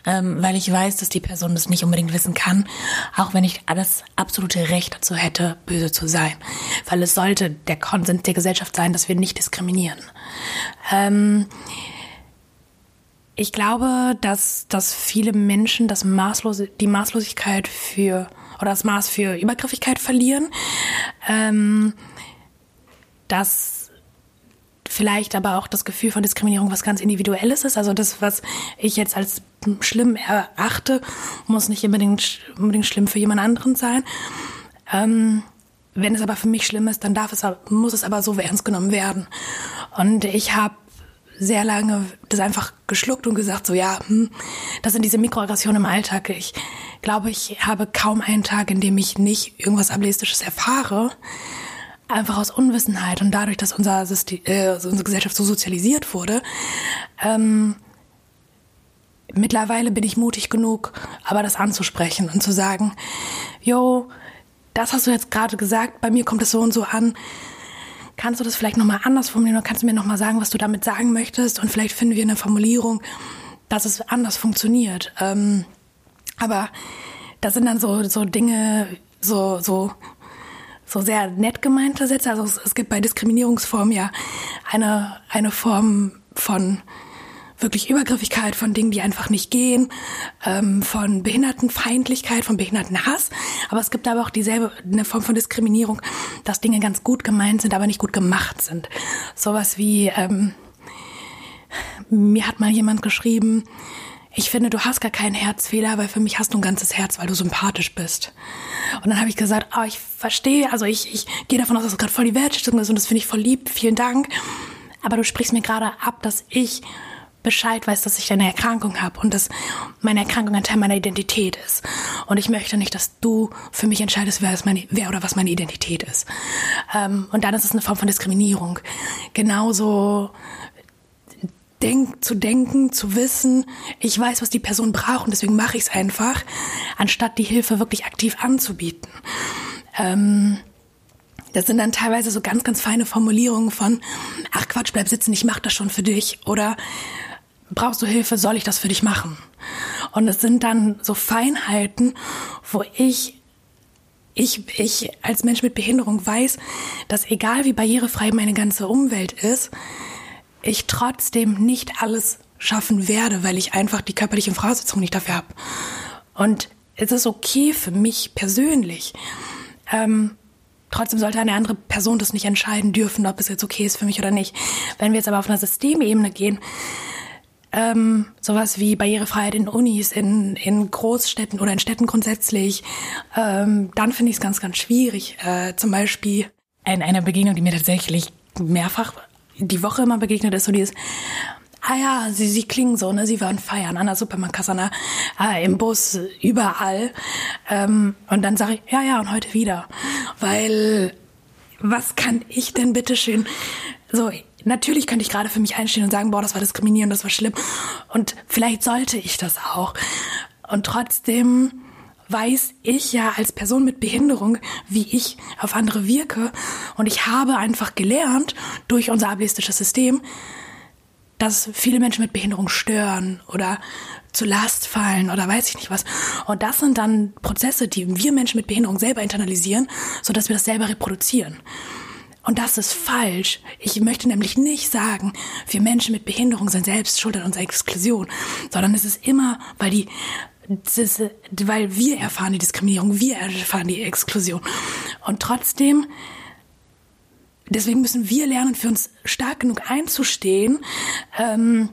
ähm, weil ich weiß, dass die Person das nicht unbedingt wissen kann, auch wenn ich alles absolute Recht dazu hätte, böse zu sein. Weil es sollte der Konsens der Gesellschaft sein, dass wir nicht diskriminieren. Ähm, ich glaube, dass, dass viele Menschen das Maßlose, die Maßlosigkeit für oder das Maß für Übergriffigkeit verlieren. Ähm, dass vielleicht aber auch das Gefühl von Diskriminierung was ganz Individuelles ist. Also das, was ich jetzt als schlimm erachte, muss nicht unbedingt, unbedingt schlimm für jemand anderen sein. Ähm, wenn es aber für mich schlimm ist, dann darf es, muss es aber so ernst genommen werden. Und ich habe sehr lange das einfach geschluckt und gesagt, so ja, hm, das sind diese Mikroaggressionen im Alltag. Ich glaube, ich habe kaum einen Tag, in dem ich nicht irgendwas Ableistisches erfahre. Einfach aus Unwissenheit und dadurch, dass unser System, äh, unsere Gesellschaft so sozialisiert wurde. Ähm, mittlerweile bin ich mutig genug, aber das anzusprechen und zu sagen, yo, das hast du jetzt gerade gesagt, bei mir kommt es so und so an kannst du das vielleicht nochmal anders formulieren oder kannst du mir nochmal sagen, was du damit sagen möchtest und vielleicht finden wir eine Formulierung, dass es anders funktioniert. Ähm, aber das sind dann so, so Dinge, so, so, so sehr nett gemeinte Sätze. Also es, es gibt bei Diskriminierungsformen ja eine, eine Form von wirklich Übergriffigkeit, von Dingen, die einfach nicht gehen, ähm, von Behindertenfeindlichkeit, von Behindertenhass. Aber es gibt aber auch dieselbe eine Form von Diskriminierung, dass Dinge ganz gut gemeint sind, aber nicht gut gemacht sind. Sowas wie ähm, mir hat mal jemand geschrieben, ich finde, du hast gar keinen Herzfehler, weil für mich hast du ein ganzes Herz, weil du sympathisch bist. Und dann habe ich gesagt, oh, ich verstehe, also ich, ich gehe davon aus, dass es gerade voll die Wertschätzung ist und das finde ich voll lieb, vielen Dank. Aber du sprichst mir gerade ab, dass ich Bescheid weiß, dass ich eine Erkrankung habe und dass meine Erkrankung ein Teil meiner Identität ist. Und ich möchte nicht, dass du für mich entscheidest, wer, meine, wer oder was meine Identität ist. Ähm, und dann ist es eine Form von Diskriminierung. Genauso denk, zu denken, zu wissen, ich weiß, was die Person braucht und deswegen mache ich es einfach, anstatt die Hilfe wirklich aktiv anzubieten. Ähm, das sind dann teilweise so ganz, ganz feine Formulierungen von, ach Quatsch, bleib sitzen, ich mach das schon für dich. Oder brauchst du Hilfe, soll ich das für dich machen? Und es sind dann so Feinheiten, wo ich ich, ich als Mensch mit Behinderung weiß, dass egal wie barrierefrei meine ganze Umwelt ist, ich trotzdem nicht alles schaffen werde, weil ich einfach die körperlichen Voraussetzungen nicht dafür habe. Und es ist okay für mich persönlich. Ähm, trotzdem sollte eine andere Person das nicht entscheiden dürfen, ob es jetzt okay ist für mich oder nicht. Wenn wir jetzt aber auf einer Systemebene gehen, ähm, sowas wie Barrierefreiheit in Unis, in, in Großstädten oder in Städten grundsätzlich, ähm, dann finde ich es ganz, ganz schwierig. Äh, zum Beispiel in einer Begegnung, die mir tatsächlich mehrfach die Woche immer begegnet ist, so dieses, ah ja, sie, sie klingen so, ne? Sie waren feiern an der Supermarktkasse? Ah, im Bus, überall. Ähm, und dann sage ich, ja, ja, und heute wieder. Weil was kann ich denn bitteschön so Natürlich könnte ich gerade für mich einstehen und sagen, boah, das war diskriminierend, das war schlimm. Und vielleicht sollte ich das auch. Und trotzdem weiß ich ja als Person mit Behinderung, wie ich auf andere wirke. Und ich habe einfach gelernt durch unser ableistisches System, dass viele Menschen mit Behinderung stören oder zu Last fallen oder weiß ich nicht was. Und das sind dann Prozesse, die wir Menschen mit Behinderung selber internalisieren, so dass wir das selber reproduzieren. Und das ist falsch. Ich möchte nämlich nicht sagen, wir Menschen mit Behinderung sind selbst schuld an unserer Exklusion, sondern es ist immer, weil die ist, weil wir erfahren die Diskriminierung, wir erfahren die Exklusion. Und trotzdem, deswegen müssen wir lernen, für uns stark genug einzustehen, ähm,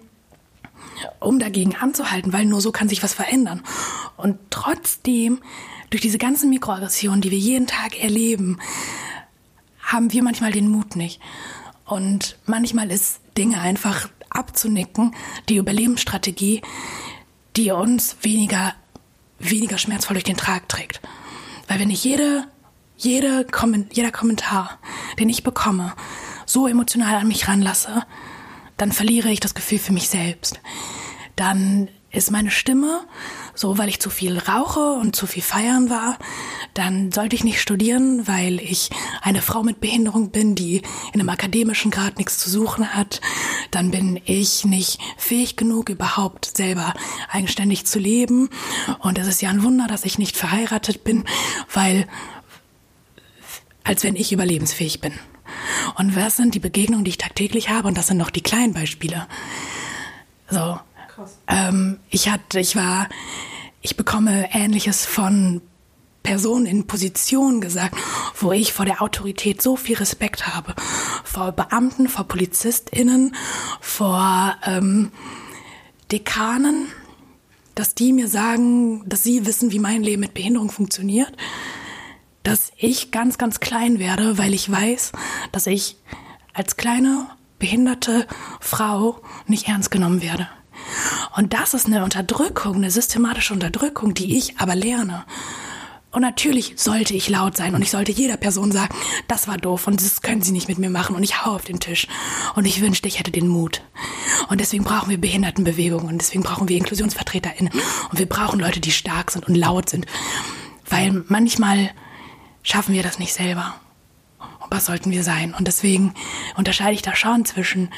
um dagegen anzuhalten, weil nur so kann sich was verändern. Und trotzdem, durch diese ganzen Mikroaggressionen, die wir jeden Tag erleben, haben wir manchmal den Mut nicht. Und manchmal ist Dinge einfach abzunicken, die Überlebensstrategie, die uns weniger, weniger schmerzvoll durch den Trag trägt. Weil wenn ich jede, jede, jeder Kommentar, den ich bekomme, so emotional an mich ranlasse, dann verliere ich das Gefühl für mich selbst. Dann ist meine Stimme so, weil ich zu viel rauche und zu viel feiern war, dann sollte ich nicht studieren, weil ich eine Frau mit Behinderung bin, die in einem akademischen Grad nichts zu suchen hat. Dann bin ich nicht fähig genug, überhaupt selber eigenständig zu leben. Und es ist ja ein Wunder, dass ich nicht verheiratet bin, weil als wenn ich überlebensfähig bin. Und was sind die Begegnungen, die ich tagtäglich habe? Und das sind noch die kleinen Beispiele. So. Ähm, ich hatte, ich war, ich bekomme Ähnliches von Personen in Position gesagt, wo ich vor der Autorität so viel Respekt habe. Vor Beamten, vor PolizistInnen, vor ähm, Dekanen, dass die mir sagen, dass sie wissen, wie mein Leben mit Behinderung funktioniert, dass ich ganz, ganz klein werde, weil ich weiß, dass ich als kleine, behinderte Frau nicht ernst genommen werde. Und das ist eine Unterdrückung, eine systematische Unterdrückung, die ich aber lerne. Und natürlich sollte ich laut sein und ich sollte jeder Person sagen, das war doof und das können sie nicht mit mir machen und ich hau auf den Tisch. Und ich wünschte, ich hätte den Mut. Und deswegen brauchen wir Behindertenbewegungen und deswegen brauchen wir InklusionsvertreterInnen und wir brauchen Leute, die stark sind und laut sind. Weil manchmal schaffen wir das nicht selber. Und was sollten wir sein? Und deswegen unterscheide ich da schon zwischen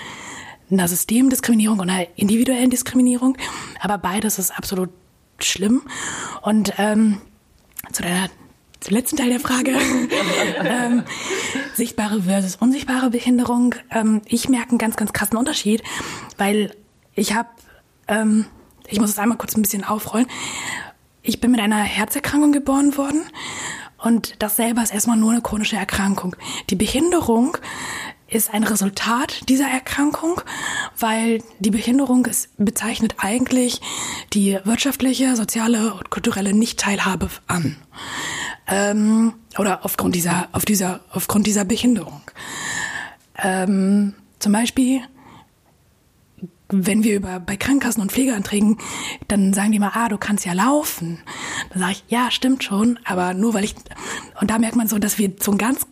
einer Systemdiskriminierung und einer individuellen Diskriminierung. Aber beides ist absolut schlimm. Und ähm, zu deiner zum letzten Teil der Frage. ähm, sichtbare versus unsichtbare Behinderung. Ähm, ich merke einen ganz, ganz krassen Unterschied, weil ich habe, ähm, ich muss es einmal kurz ein bisschen aufrollen. Ich bin mit einer Herzerkrankung geboren worden und das selber ist erstmal nur eine chronische Erkrankung. Die Behinderung ist ein Resultat dieser Erkrankung, weil die Behinderung ist, bezeichnet eigentlich die wirtschaftliche, soziale und kulturelle Nichtteilhabe an. Ähm, oder aufgrund dieser, auf dieser, aufgrund dieser Behinderung. Ähm, zum Beispiel wenn wir über bei Krankenkassen und Pflegeanträgen, dann sagen die mal, ah, du kannst ja laufen. Dann sage ich, ja, stimmt schon, aber nur weil ich und da merkt man so, dass wir so ein ganz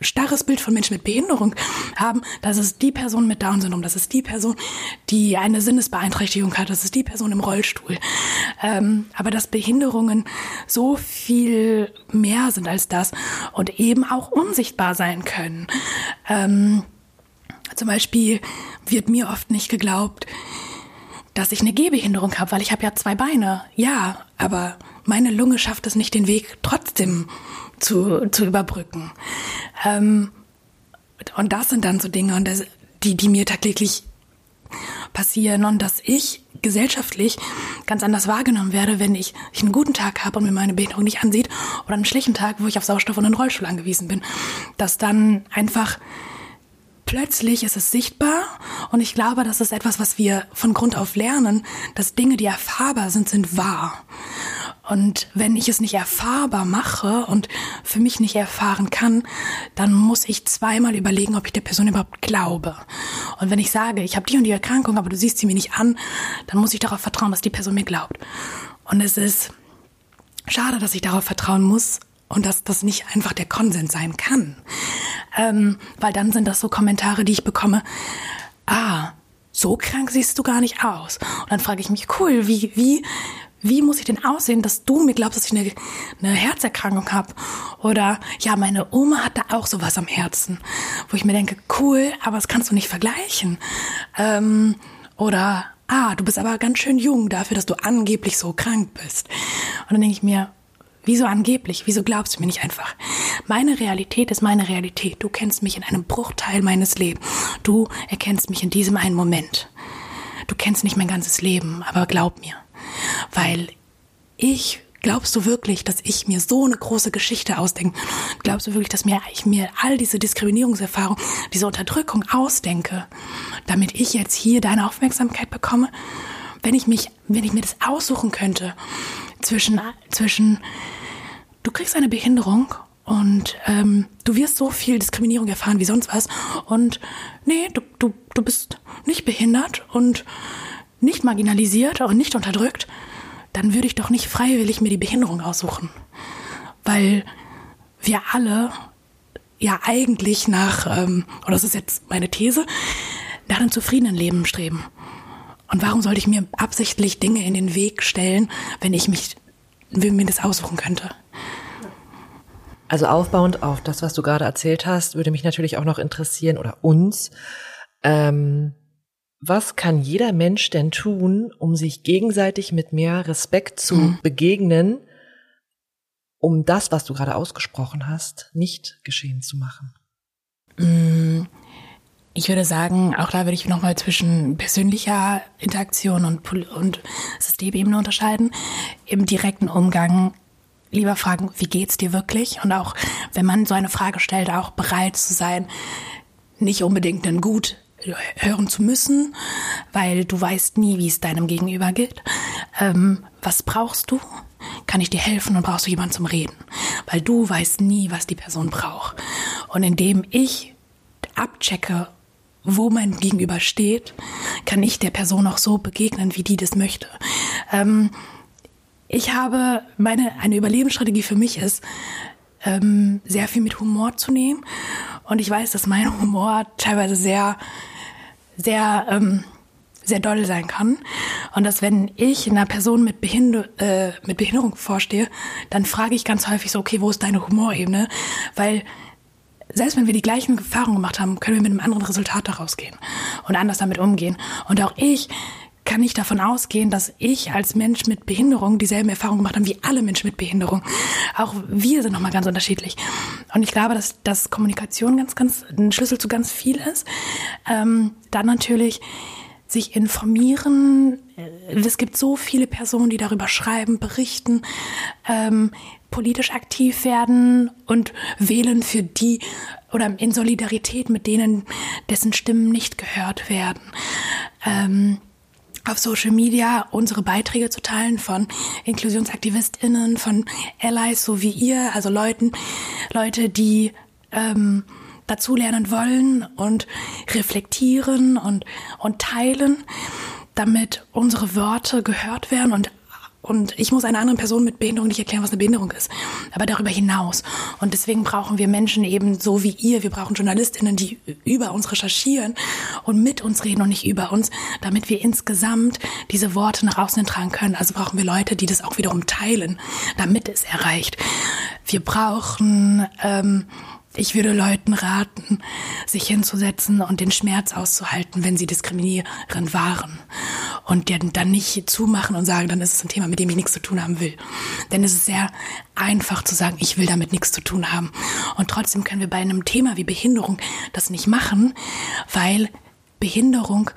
starres Bild von Menschen mit Behinderung haben, das ist die Person mit Down-Syndrom, das ist die Person, die eine Sinnesbeeinträchtigung hat, das ist die Person im Rollstuhl. Ähm, aber dass Behinderungen so viel mehr sind als das und eben auch unsichtbar sein können. Ähm, zum Beispiel wird mir oft nicht geglaubt, dass ich eine Gehbehinderung habe, weil ich habe ja zwei Beine. Ja, aber meine Lunge schafft es nicht, den Weg trotzdem zu, zu überbrücken. Ähm, und das sind dann so Dinge, und das, die, die mir tagtäglich passieren und dass ich gesellschaftlich ganz anders wahrgenommen werde, wenn ich, ich einen guten Tag habe und mir meine Behinderung nicht ansieht oder einen schlechten Tag, wo ich auf Sauerstoff und einen Rollstuhl angewiesen bin. Dass dann einfach plötzlich ist es sichtbar und ich glaube, das ist etwas, was wir von Grund auf lernen, dass Dinge, die erfahrbar sind, sind wahr. Und wenn ich es nicht erfahrbar mache und für mich nicht erfahren kann, dann muss ich zweimal überlegen, ob ich der Person überhaupt glaube. Und wenn ich sage, ich habe die und die Erkrankung, aber du siehst sie mir nicht an, dann muss ich darauf vertrauen, dass die Person mir glaubt. Und es ist schade, dass ich darauf vertrauen muss und dass das nicht einfach der Konsens sein kann. Ähm, weil dann sind das so Kommentare, die ich bekomme. Ah, so krank siehst du gar nicht aus. Und dann frage ich mich, cool, wie, wie, wie muss ich denn aussehen, dass du mir glaubst, dass ich eine, eine Herzerkrankung habe? Oder ja, meine Oma hatte auch sowas am Herzen, wo ich mir denke, cool, aber das kannst du nicht vergleichen. Ähm, oder ah, du bist aber ganz schön jung dafür, dass du angeblich so krank bist. Und dann denke ich mir, Wieso angeblich? Wieso glaubst du mir nicht einfach? Meine Realität ist meine Realität. Du kennst mich in einem Bruchteil meines Lebens. Du erkennst mich in diesem einen Moment. Du kennst nicht mein ganzes Leben, aber glaub mir. Weil ich Glaubst du wirklich, dass ich mir so eine große Geschichte ausdenke? Glaubst du wirklich, dass mir, ich mir all diese Diskriminierungserfahrung, diese Unterdrückung ausdenke, damit ich jetzt hier deine Aufmerksamkeit bekomme? Wenn ich mich, wenn ich mir das aussuchen könnte, zwischen, zwischen, du kriegst eine Behinderung und ähm, du wirst so viel Diskriminierung erfahren wie sonst was und nee, du, du, du bist nicht behindert und nicht marginalisiert und nicht unterdrückt, dann würde ich doch nicht freiwillig mir die Behinderung aussuchen. Weil wir alle ja eigentlich nach, ähm, oder das ist jetzt meine These, nach einem zufriedenen Leben streben. Und warum sollte ich mir absichtlich Dinge in den Weg stellen, wenn ich mich, wenn mir das aussuchen könnte? Also aufbauend auf das, was du gerade erzählt hast, würde mich natürlich auch noch interessieren oder uns, ähm, was kann jeder Mensch denn tun, um sich gegenseitig mit mehr Respekt zu mhm. begegnen, um das, was du gerade ausgesprochen hast, nicht geschehen zu machen? Mm, ich würde sagen, auch da würde ich nochmal zwischen persönlicher Interaktion und, und Systemebene unterscheiden. Im direkten Umgang lieber fragen, wie geht's dir wirklich? Und auch, wenn man so eine Frage stellt, auch bereit zu sein, nicht unbedingt ein Gut hören zu müssen, weil du weißt nie, wie es deinem Gegenüber geht. Ähm, was brauchst du? Kann ich dir helfen und brauchst du jemanden zum Reden? Weil du weißt nie, was die Person braucht. Und indem ich abchecke, wo mein Gegenüber steht, kann ich der Person auch so begegnen, wie die das möchte. Ähm, ich habe meine, eine Überlebensstrategie für mich ist, ähm, sehr viel mit Humor zu nehmen. Und ich weiß, dass mein Humor teilweise sehr sehr ähm, sehr doll sein kann und dass wenn ich einer Person mit, Behinder äh, mit Behinderung vorstehe, dann frage ich ganz häufig so, okay, wo ist deine Humorebene? Weil selbst wenn wir die gleichen Erfahrungen gemacht haben, können wir mit einem anderen Resultat daraus gehen und anders damit umgehen. Und auch ich kann nicht davon ausgehen, dass ich als Mensch mit Behinderung dieselben Erfahrungen gemacht habe wie alle Menschen mit Behinderung. Auch wir sind nochmal ganz unterschiedlich. Und ich glaube, dass, dass Kommunikation ganz, ganz ein Schlüssel zu ganz viel ist. Ähm, dann natürlich sich informieren. Es gibt so viele Personen, die darüber schreiben, berichten, ähm, politisch aktiv werden und wählen für die oder in Solidarität mit denen, dessen Stimmen nicht gehört werden. Ähm, auf Social Media unsere Beiträge zu teilen von InklusionsaktivistInnen, von Allies, so wie ihr, also Leuten, Leute, die ähm, dazulernen wollen und reflektieren und, und teilen, damit unsere Worte gehört werden und und ich muss einer anderen Person mit Behinderung nicht erklären, was eine Behinderung ist. Aber darüber hinaus. Und deswegen brauchen wir Menschen eben so wie ihr. Wir brauchen Journalistinnen, die über uns recherchieren und mit uns reden und nicht über uns, damit wir insgesamt diese Worte nach außen tragen können. Also brauchen wir Leute, die das auch wiederum teilen, damit es erreicht. Wir brauchen ähm, ich würde Leuten raten, sich hinzusetzen und den Schmerz auszuhalten, wenn sie diskriminierend waren. Und dann nicht zumachen und sagen, dann ist es ein Thema, mit dem ich nichts zu tun haben will. Denn es ist sehr einfach zu sagen, ich will damit nichts zu tun haben. Und trotzdem können wir bei einem Thema wie Behinderung das nicht machen, weil Behinderung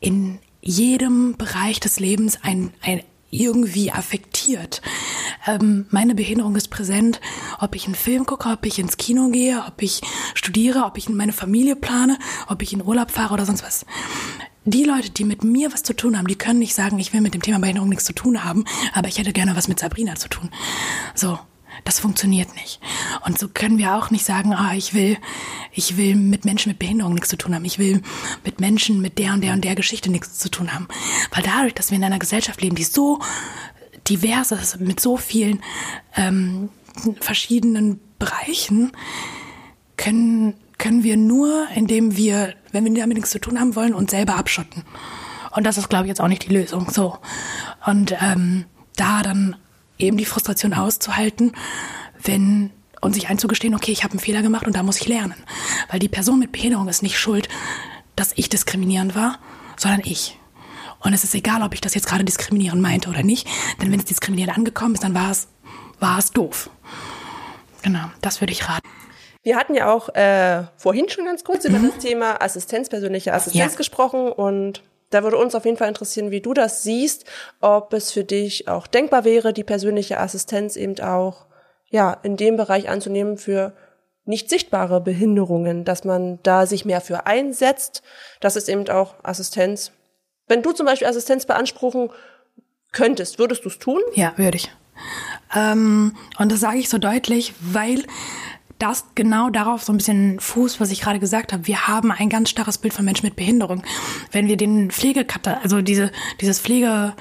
in jedem Bereich des Lebens ein, ein irgendwie affektiert. Ähm, meine Behinderung ist präsent, ob ich einen Film gucke, ob ich ins Kino gehe, ob ich studiere, ob ich meine Familie plane, ob ich in Urlaub fahre oder sonst was. Die Leute, die mit mir was zu tun haben, die können nicht sagen, ich will mit dem Thema Behinderung nichts zu tun haben, aber ich hätte gerne was mit Sabrina zu tun. So. Das funktioniert nicht. Und so können wir auch nicht sagen, ah, ich will, ich will mit Menschen mit Behinderung nichts zu tun haben. Ich will mit Menschen mit der und der und der Geschichte nichts zu tun haben. Weil dadurch, dass wir in einer Gesellschaft leben, die so divers ist, mit so vielen ähm, verschiedenen Bereichen, können, können wir nur, indem wir, wenn wir damit nichts zu tun haben wollen, uns selber abschotten. Und das ist, glaube ich, jetzt auch nicht die Lösung. So. Und ähm, da dann eben die Frustration auszuhalten, wenn und sich einzugestehen, okay, ich habe einen Fehler gemacht und da muss ich lernen. Weil die Person mit Behinderung ist nicht schuld, dass ich diskriminierend war, sondern ich. Und es ist egal, ob ich das jetzt gerade diskriminierend meinte oder nicht, denn wenn es diskriminierend angekommen ist, dann war es, war es doof. Genau, das würde ich raten. Wir hatten ja auch äh, vorhin schon ganz kurz mhm. über das Thema Assistenz, persönliche Assistenz ja. gesprochen und da würde uns auf jeden Fall interessieren, wie du das siehst, ob es für dich auch denkbar wäre, die persönliche Assistenz eben auch ja in dem Bereich anzunehmen für nicht sichtbare Behinderungen, dass man da sich mehr für einsetzt, dass es eben auch Assistenz. Wenn du zum Beispiel Assistenz beanspruchen könntest, würdest du es tun? Ja, würde ich. Ähm, und das sage ich so deutlich, weil das genau darauf so ein bisschen Fuß, was ich gerade gesagt habe. Wir haben ein ganz starres Bild von Menschen mit Behinderung. Wenn wir den Pflegekater, also diese, dieses Pflege,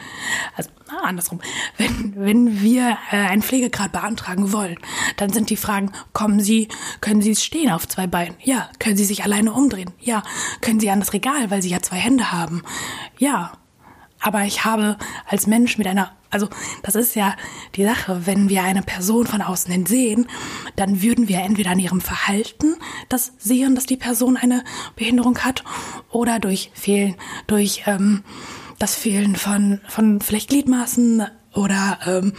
also andersrum, wenn, wenn wir äh, einen Pflegegrad beantragen wollen, dann sind die Fragen, kommen Sie, können Sie stehen auf zwei Beinen? Ja. Können Sie sich alleine umdrehen? Ja. Können Sie an das Regal, weil Sie ja zwei Hände haben? Ja. Aber ich habe als Mensch mit einer, also das ist ja die Sache, wenn wir eine Person von außen hin sehen, dann würden wir entweder an ihrem Verhalten das sehen, dass die Person eine Behinderung hat, oder durch Fehlen, durch ähm, das Fehlen von, von vielleicht Gliedmaßen oder ähm,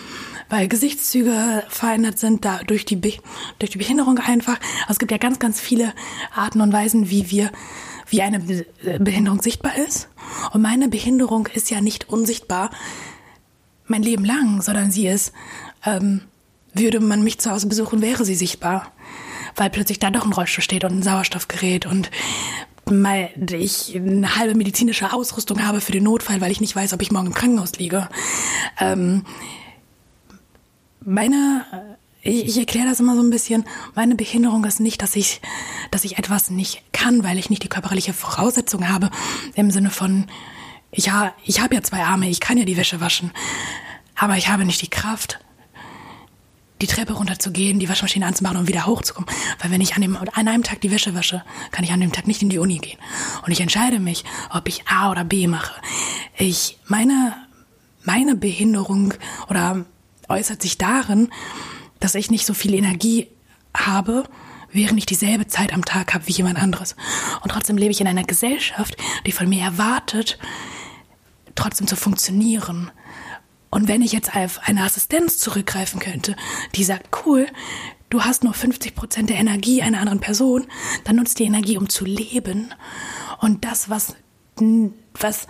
weil Gesichtszüge verändert sind, da durch die, durch die Behinderung einfach. Also es gibt ja ganz, ganz viele Arten und Weisen, wie wir wie eine Behinderung sichtbar ist. Und meine Behinderung ist ja nicht unsichtbar mein Leben lang, sondern sie ist, ähm, würde man mich zu Hause besuchen, wäre sie sichtbar. Weil plötzlich da doch ein Rollstuhl steht und ein Sauerstoffgerät und mal ich eine halbe medizinische Ausrüstung habe für den Notfall, weil ich nicht weiß, ob ich morgen im Krankenhaus liege. Ähm, meine ich, ich erkläre das immer so ein bisschen. Meine Behinderung ist nicht, dass ich, dass ich etwas nicht kann, weil ich nicht die körperliche Voraussetzung habe. Im Sinne von, ja, ich habe ja zwei Arme, ich kann ja die Wäsche waschen. Aber ich habe nicht die Kraft, die Treppe runterzugehen, die Waschmaschine anzumachen und wieder hochzukommen. Weil wenn ich an, dem, an einem Tag die Wäsche wasche, kann ich an dem Tag nicht in die Uni gehen. Und ich entscheide mich, ob ich A oder B mache. Ich, meine, meine Behinderung oder äußert sich darin, dass ich nicht so viel Energie habe, während ich dieselbe Zeit am Tag habe wie jemand anderes. Und trotzdem lebe ich in einer Gesellschaft, die von mir erwartet, trotzdem zu funktionieren. Und wenn ich jetzt auf eine Assistenz zurückgreifen könnte, die sagt, cool, du hast nur 50 Prozent der Energie einer anderen Person, dann nutzt die Energie, um zu leben. Und das, was, was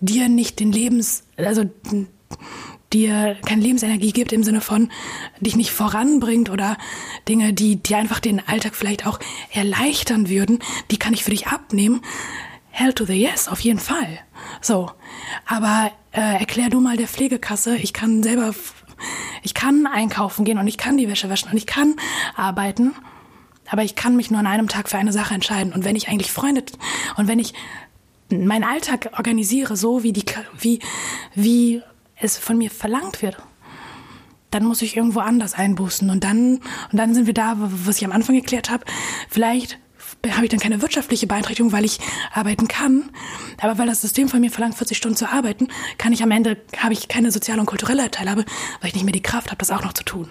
dir nicht den Lebens, also dir keine Lebensenergie gibt im Sinne von dich nicht voranbringt oder Dinge, die dir einfach den Alltag vielleicht auch erleichtern würden, die kann ich für dich abnehmen. Hell to the yes, auf jeden Fall. So. Aber äh, erklär du mal der Pflegekasse, ich kann selber, ich kann einkaufen gehen und ich kann die Wäsche waschen und ich kann arbeiten. aber ich kann mich nur an einem Tag für eine Sache entscheiden. Und wenn ich eigentlich Freunde und wenn ich meinen Alltag organisiere, so wie die, wie, wie es von mir verlangt wird, dann muss ich irgendwo anders einbußen. Und dann, und dann sind wir da, was ich am Anfang geklärt habe. Vielleicht habe ich dann keine wirtschaftliche Beeinträchtigung, weil ich arbeiten kann. Aber weil das System von mir verlangt, 40 Stunden zu arbeiten, kann ich am Ende, habe ich keine soziale und kulturelle Teilhabe, weil ich nicht mehr die Kraft habe, das auch noch zu tun.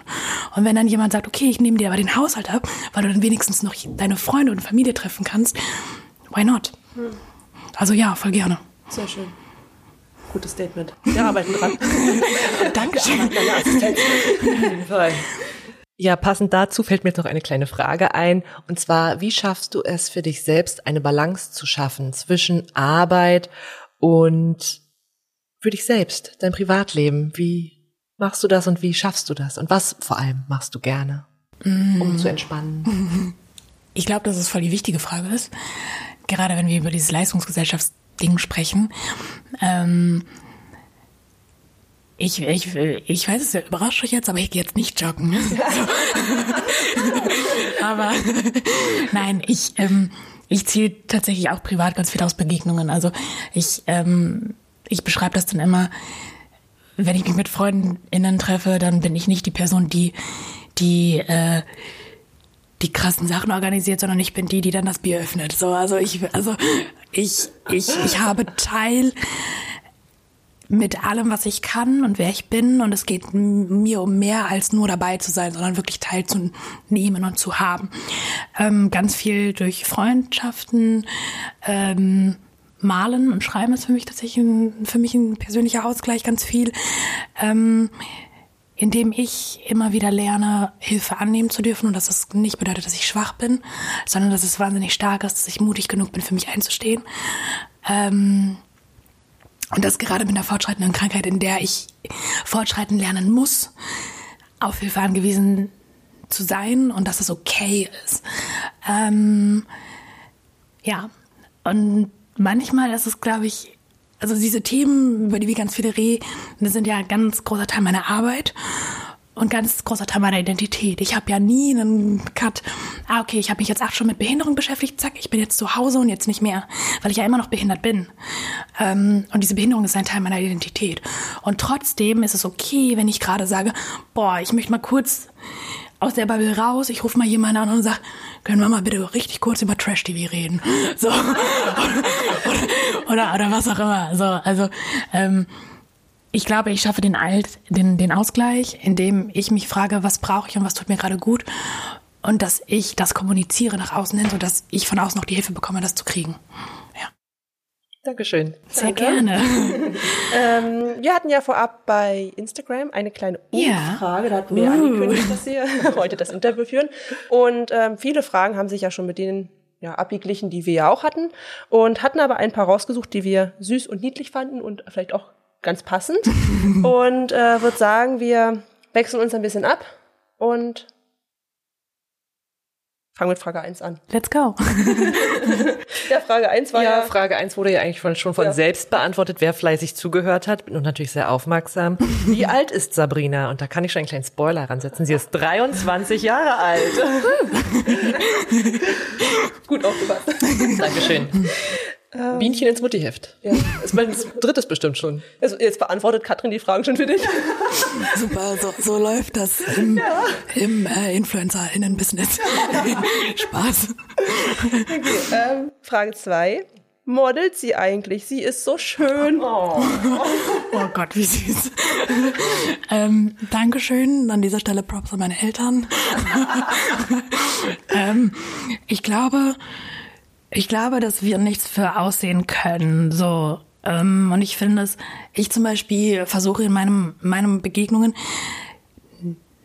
Und wenn dann jemand sagt, okay, ich nehme dir aber den Haushalt ab, weil du dann wenigstens noch deine Freunde und Familie treffen kannst, why not? Also ja, voll gerne. Sehr schön. Gutes Statement. Wir arbeiten dran. Dankeschön. Ja, passend dazu fällt mir jetzt noch eine kleine Frage ein. Und zwar, wie schaffst du es für dich selbst, eine Balance zu schaffen zwischen Arbeit und für dich selbst, dein Privatleben? Wie machst du das und wie schaffst du das? Und was vor allem machst du gerne, um zu entspannen? Ich glaube, dass es voll die wichtige Frage ist. Gerade wenn wir über dieses Leistungsgesellschaftsding sprechen. Ähm, ich, ich, ich weiß, es überrascht euch jetzt, aber ich gehe jetzt nicht joggen. aber nein, ich, ähm, ich ziehe tatsächlich auch privat ganz viel aus Begegnungen. Also ich, ähm, ich beschreibe das dann immer, wenn ich mich mit FreundInnen treffe, dann bin ich nicht die Person, die, die, äh, die krassen Sachen organisiert, sondern ich bin die, die dann das Bier öffnet. So, also ich, also ich, ich, ich habe Teil mit allem, was ich kann und wer ich bin. Und es geht mir um mehr als nur dabei zu sein, sondern wirklich teilzunehmen und zu haben. Ähm, ganz viel durch Freundschaften. Ähm, Malen und Schreiben ist für mich tatsächlich ein, für mich ein persönlicher Ausgleich, ganz viel. Ähm, indem ich immer wieder lerne, Hilfe annehmen zu dürfen und dass das nicht bedeutet, dass ich schwach bin, sondern dass es wahnsinnig stark ist, dass ich mutig genug bin, für mich einzustehen. Ähm, und das gerade mit einer fortschreitenden Krankheit, in der ich fortschreiten lernen muss, auf Hilfe angewiesen zu sein und dass es okay ist. Ähm, ja, und manchmal ist es, glaube ich, also diese Themen, über die wir ganz viele reden, sind ja ein ganz großer Teil meiner Arbeit und ganz großer Teil meiner Identität. Ich habe ja nie einen Cut, ah okay, ich habe mich jetzt acht Stunden mit Behinderung beschäftigt, zack, ich bin jetzt zu Hause und jetzt nicht mehr, weil ich ja immer noch behindert bin. Ähm, und diese Behinderung ist ein Teil meiner Identität. Und trotzdem ist es okay, wenn ich gerade sage, boah, ich möchte mal kurz aus der Bubble raus, ich rufe mal jemanden an und sage, können wir mal bitte richtig kurz über Trash-TV reden? So. Oder, oder, was auch immer. So, also ähm, ich glaube, ich schaffe den, Alt, den, den Ausgleich, indem ich mich frage, was brauche ich und was tut mir gerade gut. Und dass ich das kommuniziere nach außen hin, sodass ich von außen noch die Hilfe bekomme, das zu kriegen. Ja. Dankeschön. Sehr Danke. gerne. ähm, wir hatten ja vorab bei Instagram eine kleine Umfrage. Ja. Da hatten wir uh. angekündigt, dass wir heute das Interview führen. Und ähm, viele Fragen haben sich ja schon mit denen ja, abgeglichen, die wir ja auch hatten. Und hatten aber ein paar rausgesucht, die wir süß und niedlich fanden und vielleicht auch ganz passend. und äh, würde sagen, wir wechseln uns ein bisschen ab und fangen mit Frage 1 an. Let's go. ja, Frage 1 war ja, ja. Frage 1 wurde ja eigentlich von, schon von ja. selbst beantwortet, wer fleißig zugehört hat und natürlich sehr aufmerksam. Wie alt ist Sabrina? Und da kann ich schon einen kleinen Spoiler ransetzen. Sie ist 23 Jahre alt. Gut aufgepasst. Dankeschön. Ähm, Bienchen ins Muttiheft. Ja. Das mein drittes bestimmt schon. Also jetzt beantwortet Katrin die Fragen schon für dich. Super, so, so läuft das im, ja. im äh, Influencer-Innen-Business. Spaß. Okay, ähm, Frage zwei. Modelt sie eigentlich? Sie ist so schön. Oh, oh Gott, wie süß. ähm, Dankeschön. An dieser Stelle Props an meine Eltern. ähm, ich glaube, ich glaube, dass wir nichts für aussehen können. So. Ähm, und ich finde es, ich zum Beispiel versuche in meinem, meinen Begegnungen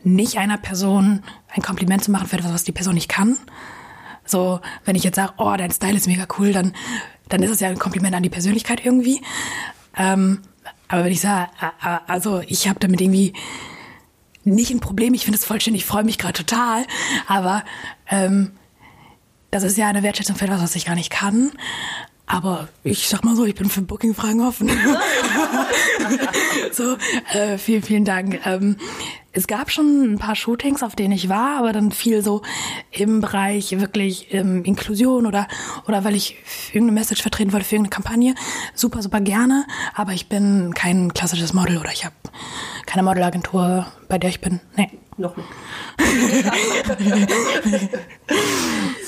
nicht einer Person ein Kompliment zu machen für etwas, was die Person nicht kann. So, wenn ich jetzt sage, oh, dein Style ist mega cool, dann, dann ist es ja ein Kompliment an die Persönlichkeit irgendwie. Ähm, aber wenn ich sage, also ich habe damit irgendwie nicht ein Problem, ich finde es vollständig, ich freue mich gerade total, aber ähm, das ist ja eine Wertschätzung für etwas, was ich gar nicht kann. Aber ich sag mal so, ich bin für Booking-Fragen offen. so, äh, vielen, vielen Dank. Ähm, es gab schon ein paar Shootings, auf denen ich war, aber dann viel so im Bereich wirklich ähm, Inklusion oder oder weil ich irgendeine Message vertreten wollte für irgendeine Kampagne. Super, super gerne. Aber ich bin kein klassisches Model oder ich habe keine Modelagentur, bei der ich bin. Nee. Noch nicht.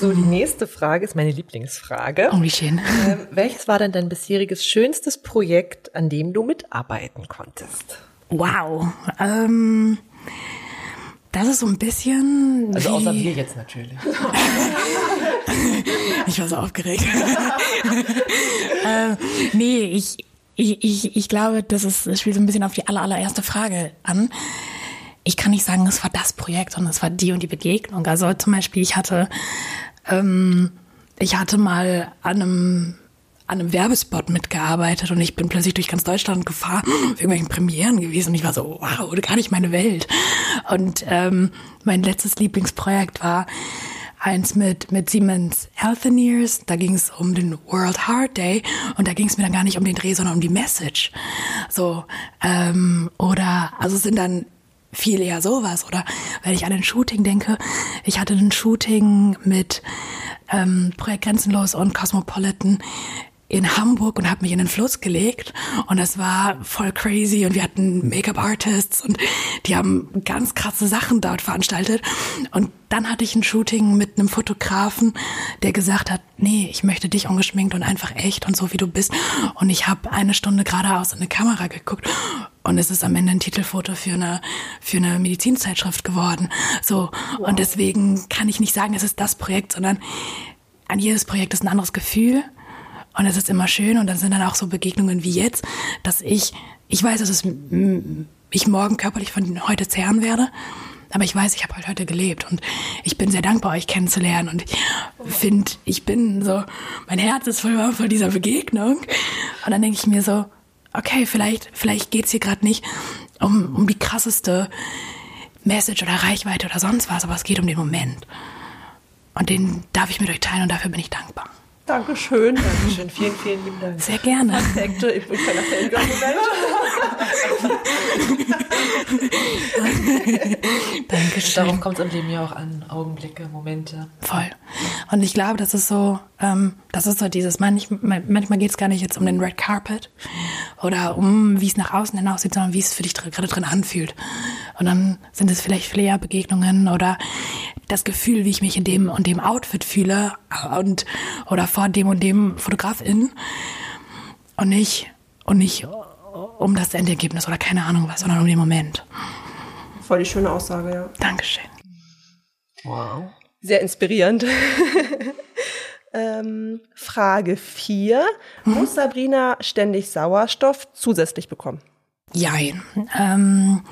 so, die nächste Frage ist meine Lieblingsfrage. Oh, wie schön. Ähm, welches war denn dein bisheriges schönstes Projekt, an dem du mitarbeiten konntest? Wow. Ähm, das ist so ein bisschen. Also außer wir jetzt natürlich. ich war so aufgeregt. äh, nee, ich, ich, ich, ich glaube, das ist, das spielt so ein bisschen auf die aller, allererste Frage an. Ich kann nicht sagen, es war das Projekt, sondern es war die und die Begegnung. Also zum Beispiel, ich hatte, ähm, ich hatte mal an einem an einem Werbespot mitgearbeitet und ich bin plötzlich durch ganz Deutschland gefahren, auf irgendwelchen Premieren gewesen und ich war so, wow, gar nicht meine Welt. Und ähm, mein letztes Lieblingsprojekt war eins mit, mit Siemens Healthineers. Da ging es um den World Heart Day und da ging es mir dann gar nicht um den Dreh, sondern um die Message. So, ähm, oder, also es sind dann viel eher sowas. Oder? Wenn ich an ein Shooting denke, ich hatte ein Shooting mit ähm, Projekt Grenzenlos und Cosmopolitan in Hamburg und habe mich in den Fluss gelegt. Und das war voll crazy. Und wir hatten Make-up-Artists und die haben ganz krasse Sachen dort veranstaltet. Und dann hatte ich ein Shooting mit einem Fotografen, der gesagt hat, nee, ich möchte dich ungeschminkt und einfach echt und so wie du bist. Und ich habe eine Stunde geradeaus in eine Kamera geguckt und es ist am Ende ein Titelfoto für eine für eine Medizinzeitschrift geworden. So. Und deswegen kann ich nicht sagen, es ist das Projekt, sondern an jedes Projekt ist ein anderes Gefühl. Und es ist immer schön. Und dann sind dann auch so Begegnungen wie jetzt, dass ich, ich weiß, dass es ich morgen körperlich von heute zehren werde, aber ich weiß, ich habe halt heute gelebt. Und ich bin sehr dankbar, euch kennenzulernen. Und ich finde, ich bin so, mein Herz ist voll vor dieser Begegnung. Und dann denke ich mir so, okay, vielleicht, vielleicht geht's hier gerade nicht um, um die krasseste Message oder Reichweite oder sonst was, aber es geht um den Moment. Und den darf ich mit euch teilen und dafür bin ich dankbar. Dankeschön. Dankeschön. Vielen, vielen lieben Dank. Sehr gerne. Perfekte, ich bin keiner Dankeschön. Darum kommt es im Leben ja auch an. Augenblicke, Momente. Voll. Und ich glaube, das ist so, ähm, das ist so dieses, manchmal, manchmal geht es gar nicht jetzt um den Red Carpet oder um, wie es nach außen hin aussieht, sondern wie es für dich gerade drin anfühlt. Und dann sind es vielleicht Flair-Begegnungen oder das Gefühl, wie ich mich in dem und dem Outfit fühle und oder vor dem und dem Fotografin und nicht und nicht um das Endergebnis oder keine Ahnung was, sondern um den Moment. Voll die schöne Aussage, ja. Dankeschön. Wow. Sehr inspirierend. ähm, Frage 4. Mhm. Muss Sabrina ständig Sauerstoff zusätzlich bekommen? Jein. Ähm,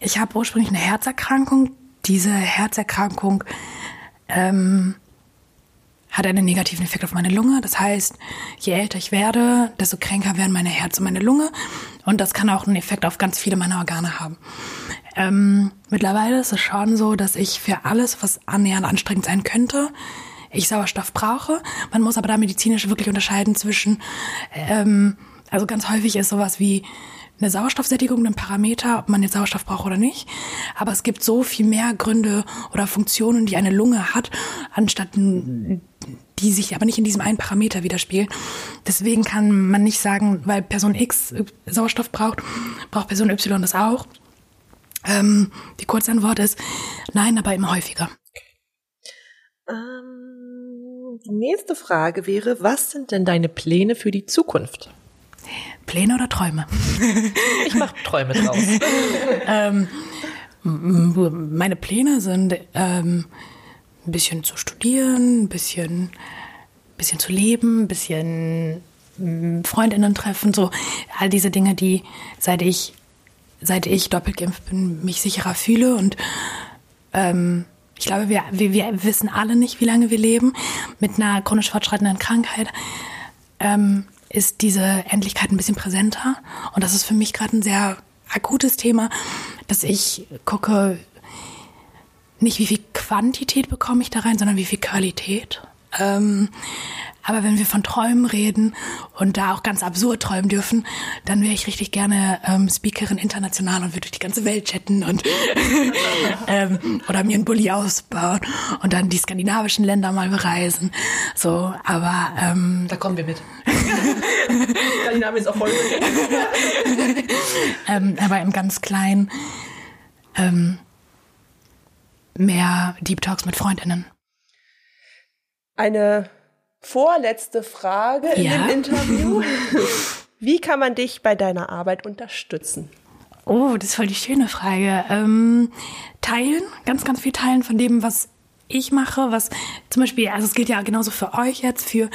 ich habe ursprünglich eine Herzerkrankung, diese Herzerkrankung ähm, hat einen negativen Effekt auf meine Lunge. Das heißt, je älter ich werde, desto kränker werden meine Herz und meine Lunge. Und das kann auch einen Effekt auf ganz viele meiner Organe haben. Ähm, mittlerweile ist es schon so, dass ich für alles, was annähernd anstrengend sein könnte, ich Sauerstoff brauche. Man muss aber da medizinisch wirklich unterscheiden zwischen, ähm, also ganz häufig ist sowas wie eine Sauerstoffsättigung ein Parameter, ob man jetzt Sauerstoff braucht oder nicht. Aber es gibt so viel mehr Gründe oder Funktionen, die eine Lunge hat, anstatt die sich aber nicht in diesem einen Parameter widerspiegeln. Deswegen kann man nicht sagen, weil Person X Sauerstoff braucht, braucht Person Y das auch. Ähm, die Kurzantwort ist nein, aber immer häufiger. Ähm, die nächste Frage wäre, was sind denn deine Pläne für die Zukunft? Pläne oder Träume? ich mache Träume draus. ähm, meine Pläne sind ähm, ein bisschen zu studieren, ein bisschen, bisschen zu leben, ein bisschen Freundinnen treffen, so all diese Dinge, die seit ich seit ich doppelt geimpft bin, mich sicherer fühle und ähm, ich glaube, wir, wir, wir wissen alle nicht, wie lange wir leben mit einer chronisch fortschreitenden Krankheit. Ähm, ist diese Endlichkeit ein bisschen präsenter. Und das ist für mich gerade ein sehr akutes Thema, dass ich gucke, nicht wie viel Quantität bekomme ich da rein, sondern wie viel Qualität. Ähm, Aber wenn wir von Träumen reden und da auch ganz absurd träumen dürfen, dann wäre ich richtig gerne ähm, Speakerin international und würde durch die ganze Welt chatten und ähm, oder mir einen Bulli ausbauen und dann die skandinavischen Länder mal bereisen. So, aber ähm, da kommen wir mit. Skandinavien ist auch voll. ähm, aber im ganz kleinen ähm, mehr Deep Talks mit Freundinnen. Eine vorletzte Frage in Ja. dem Interview. Wie kann man dich bei deiner Arbeit unterstützen? Oh, das ist voll die schöne Frage. Ähm, teilen, ganz, ganz viel teilen von dem, was ich mache, was zum Beispiel, also es gilt ja genauso für euch jetzt, für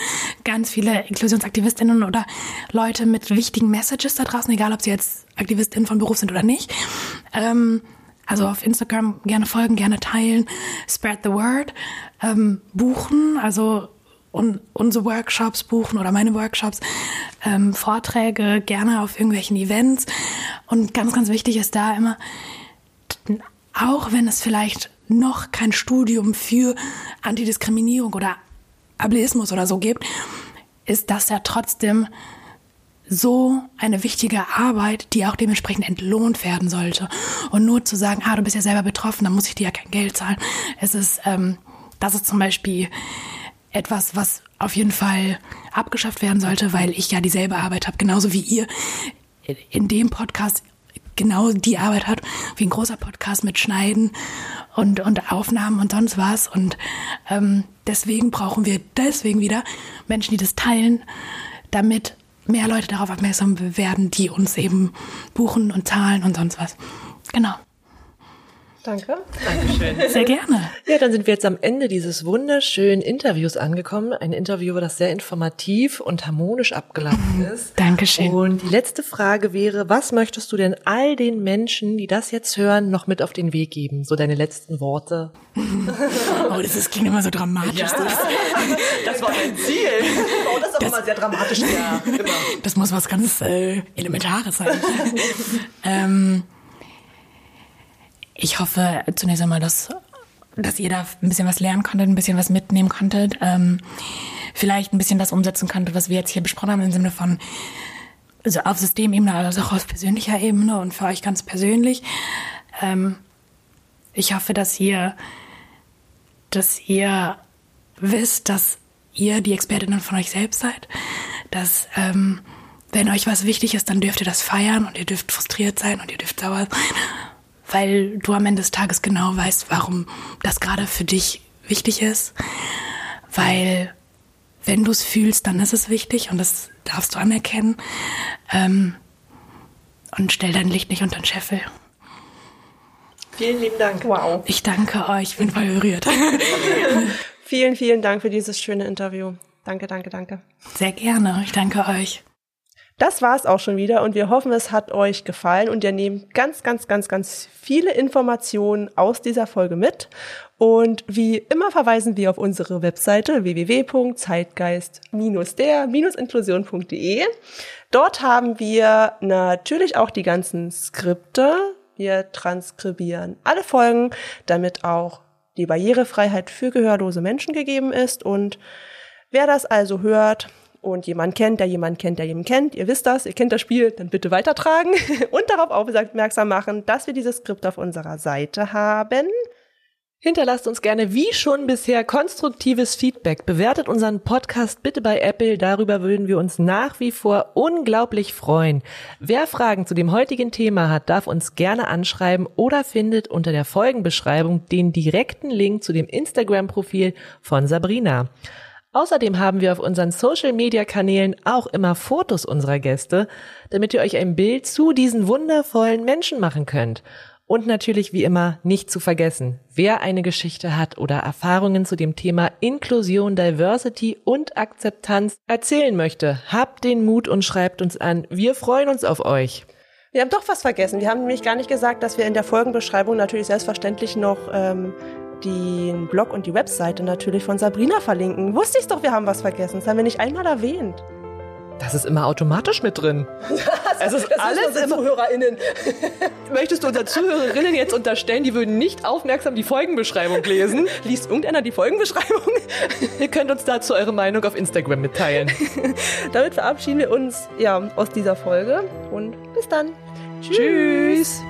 ganz viele InklusionsaktivistInnen oder Leute mit wichtigen Messages da draußen, egal ob sie jetzt AktivistInnen von Beruf sind oder nicht. Ähm, also auf Instagram gerne folgen, gerne teilen, spread the word, ähm, buchen, also un unsere Workshops buchen oder meine Workshops, ähm, Vorträge gerne auf irgendwelchen Events. Und ganz, ganz wichtig ist da immer, auch wenn es vielleicht noch kein Studium für Antidiskriminierung oder Ableismus oder so gibt, ist das ja trotzdem so eine wichtige Arbeit, die auch dementsprechend entlohnt werden sollte. Und nur zu sagen, ah, du bist ja selber betroffen, dann muss ich dir ja kein Geld zahlen. Es ist, ähm, das ist zum Beispiel etwas, was auf jeden Fall abgeschafft werden sollte, weil ich ja dieselbe Arbeit habe, genauso wie ihr in dem Podcast genau die Arbeit hat, wie ein großer Podcast mit Schneiden und, und Aufnahmen und sonst was. Und ähm, deswegen brauchen wir deswegen wieder Menschen, die das teilen, damit mehr Leute darauf aufmerksam werden, die uns eben buchen und zahlen und sonst was. Genau. Danke. Dankeschön. Sehr gerne. Ja, dann sind wir jetzt am Ende dieses wunderschönen Interviews angekommen. Ein Interview, das sehr informativ und harmonisch abgelaufen ist. Dankeschön. Und die letzte Frage wäre, was möchtest du denn all den Menschen, die das jetzt hören, noch mit auf den Weg geben? So deine letzten Worte. Oh, das ist, klingt immer so dramatisch. Das war dein Ziel. Oh, das ist auch immer sehr dramatisch. Ja, immer. Das muss was ganz äh, Elementares sein. ähm, ich hoffe zunächst einmal, dass, dass ihr da ein bisschen was lernen konntet, ein bisschen was mitnehmen konntet. Ähm, vielleicht ein bisschen das umsetzen konntet, was wir jetzt hier besprochen haben, im Sinne von also auf Systemebene, also auch auf persönlicher Ebene und für euch ganz persönlich. Ähm, ich hoffe, dass ihr, dass ihr wisst, dass ihr die Expertinnen von euch selbst seid, dass ähm, wenn euch was wichtig ist, dann dürft ihr das feiern und ihr dürft frustriert sein und ihr dürft sauer sein, weil du am Ende des Tages genau weißt, warum das gerade für dich wichtig ist, weil wenn du es fühlst, dann ist es wichtig und das darfst du anerkennen ähm, und stell dein Licht nicht unter den Scheffel. Vielen lieben Dank. Wow. Ich danke euch, ich bin voll berührt. Vielen, vielen Dank für dieses schöne Interview. Danke, danke, danke. Sehr gerne, ich danke euch. Das war's auch schon wieder und wir hoffen, es hat euch gefallen und ihr nehmt ganz, ganz, ganz, ganz viele Informationen aus dieser Folge mit. Und wie immer verweisen wir auf unsere Webseite www.zeitgeist-der-inklusion.de. Dort haben wir natürlich auch die ganzen Skripte. Wir transkribieren alle Folgen, damit auch die Barrierefreiheit für gehörlose Menschen gegeben ist. Und wer das also hört, und jemand kennt, der jemand kennt, der jemand kennt, ihr wisst das, ihr kennt das Spiel, dann bitte weitertragen und darauf aufmerksam machen, dass wir dieses Skript auf unserer Seite haben. Hinterlasst uns gerne wie schon bisher konstruktives Feedback. Bewertet unseren Podcast bitte bei Apple. Darüber würden wir uns nach wie vor unglaublich freuen. Wer Fragen zu dem heutigen Thema hat, darf uns gerne anschreiben oder findet unter der Folgenbeschreibung den direkten Link zu dem Instagram-Profil von Sabrina. Außerdem haben wir auf unseren Social-Media-Kanälen auch immer Fotos unserer Gäste, damit ihr euch ein Bild zu diesen wundervollen Menschen machen könnt. Und natürlich wie immer nicht zu vergessen, wer eine Geschichte hat oder Erfahrungen zu dem Thema Inklusion, Diversity und Akzeptanz erzählen möchte, habt den Mut und schreibt uns an. Wir freuen uns auf euch. Wir haben doch was vergessen. Wir haben nämlich gar nicht gesagt, dass wir in der Folgenbeschreibung natürlich selbstverständlich noch ähm, den Blog und die Webseite natürlich von Sabrina verlinken. Wusste ich doch, wir haben was vergessen. Das haben wir nicht einmal erwähnt. Das Das ist immer automatisch mit drin. es ist alles immer ZuhörerInnen. Möchtest du unseren Zuhörerinnen jetzt unterstellen, die würden nicht aufmerksam die Folgenbeschreibung lesen? Liest irgendeiner die Folgenbeschreibung? Ihr könnt uns dazu eure Meinung auf Instagram mitteilen. Damit verabschieden wir uns ja aus dieser Folge und bis dann. Tschüss. Tschüss.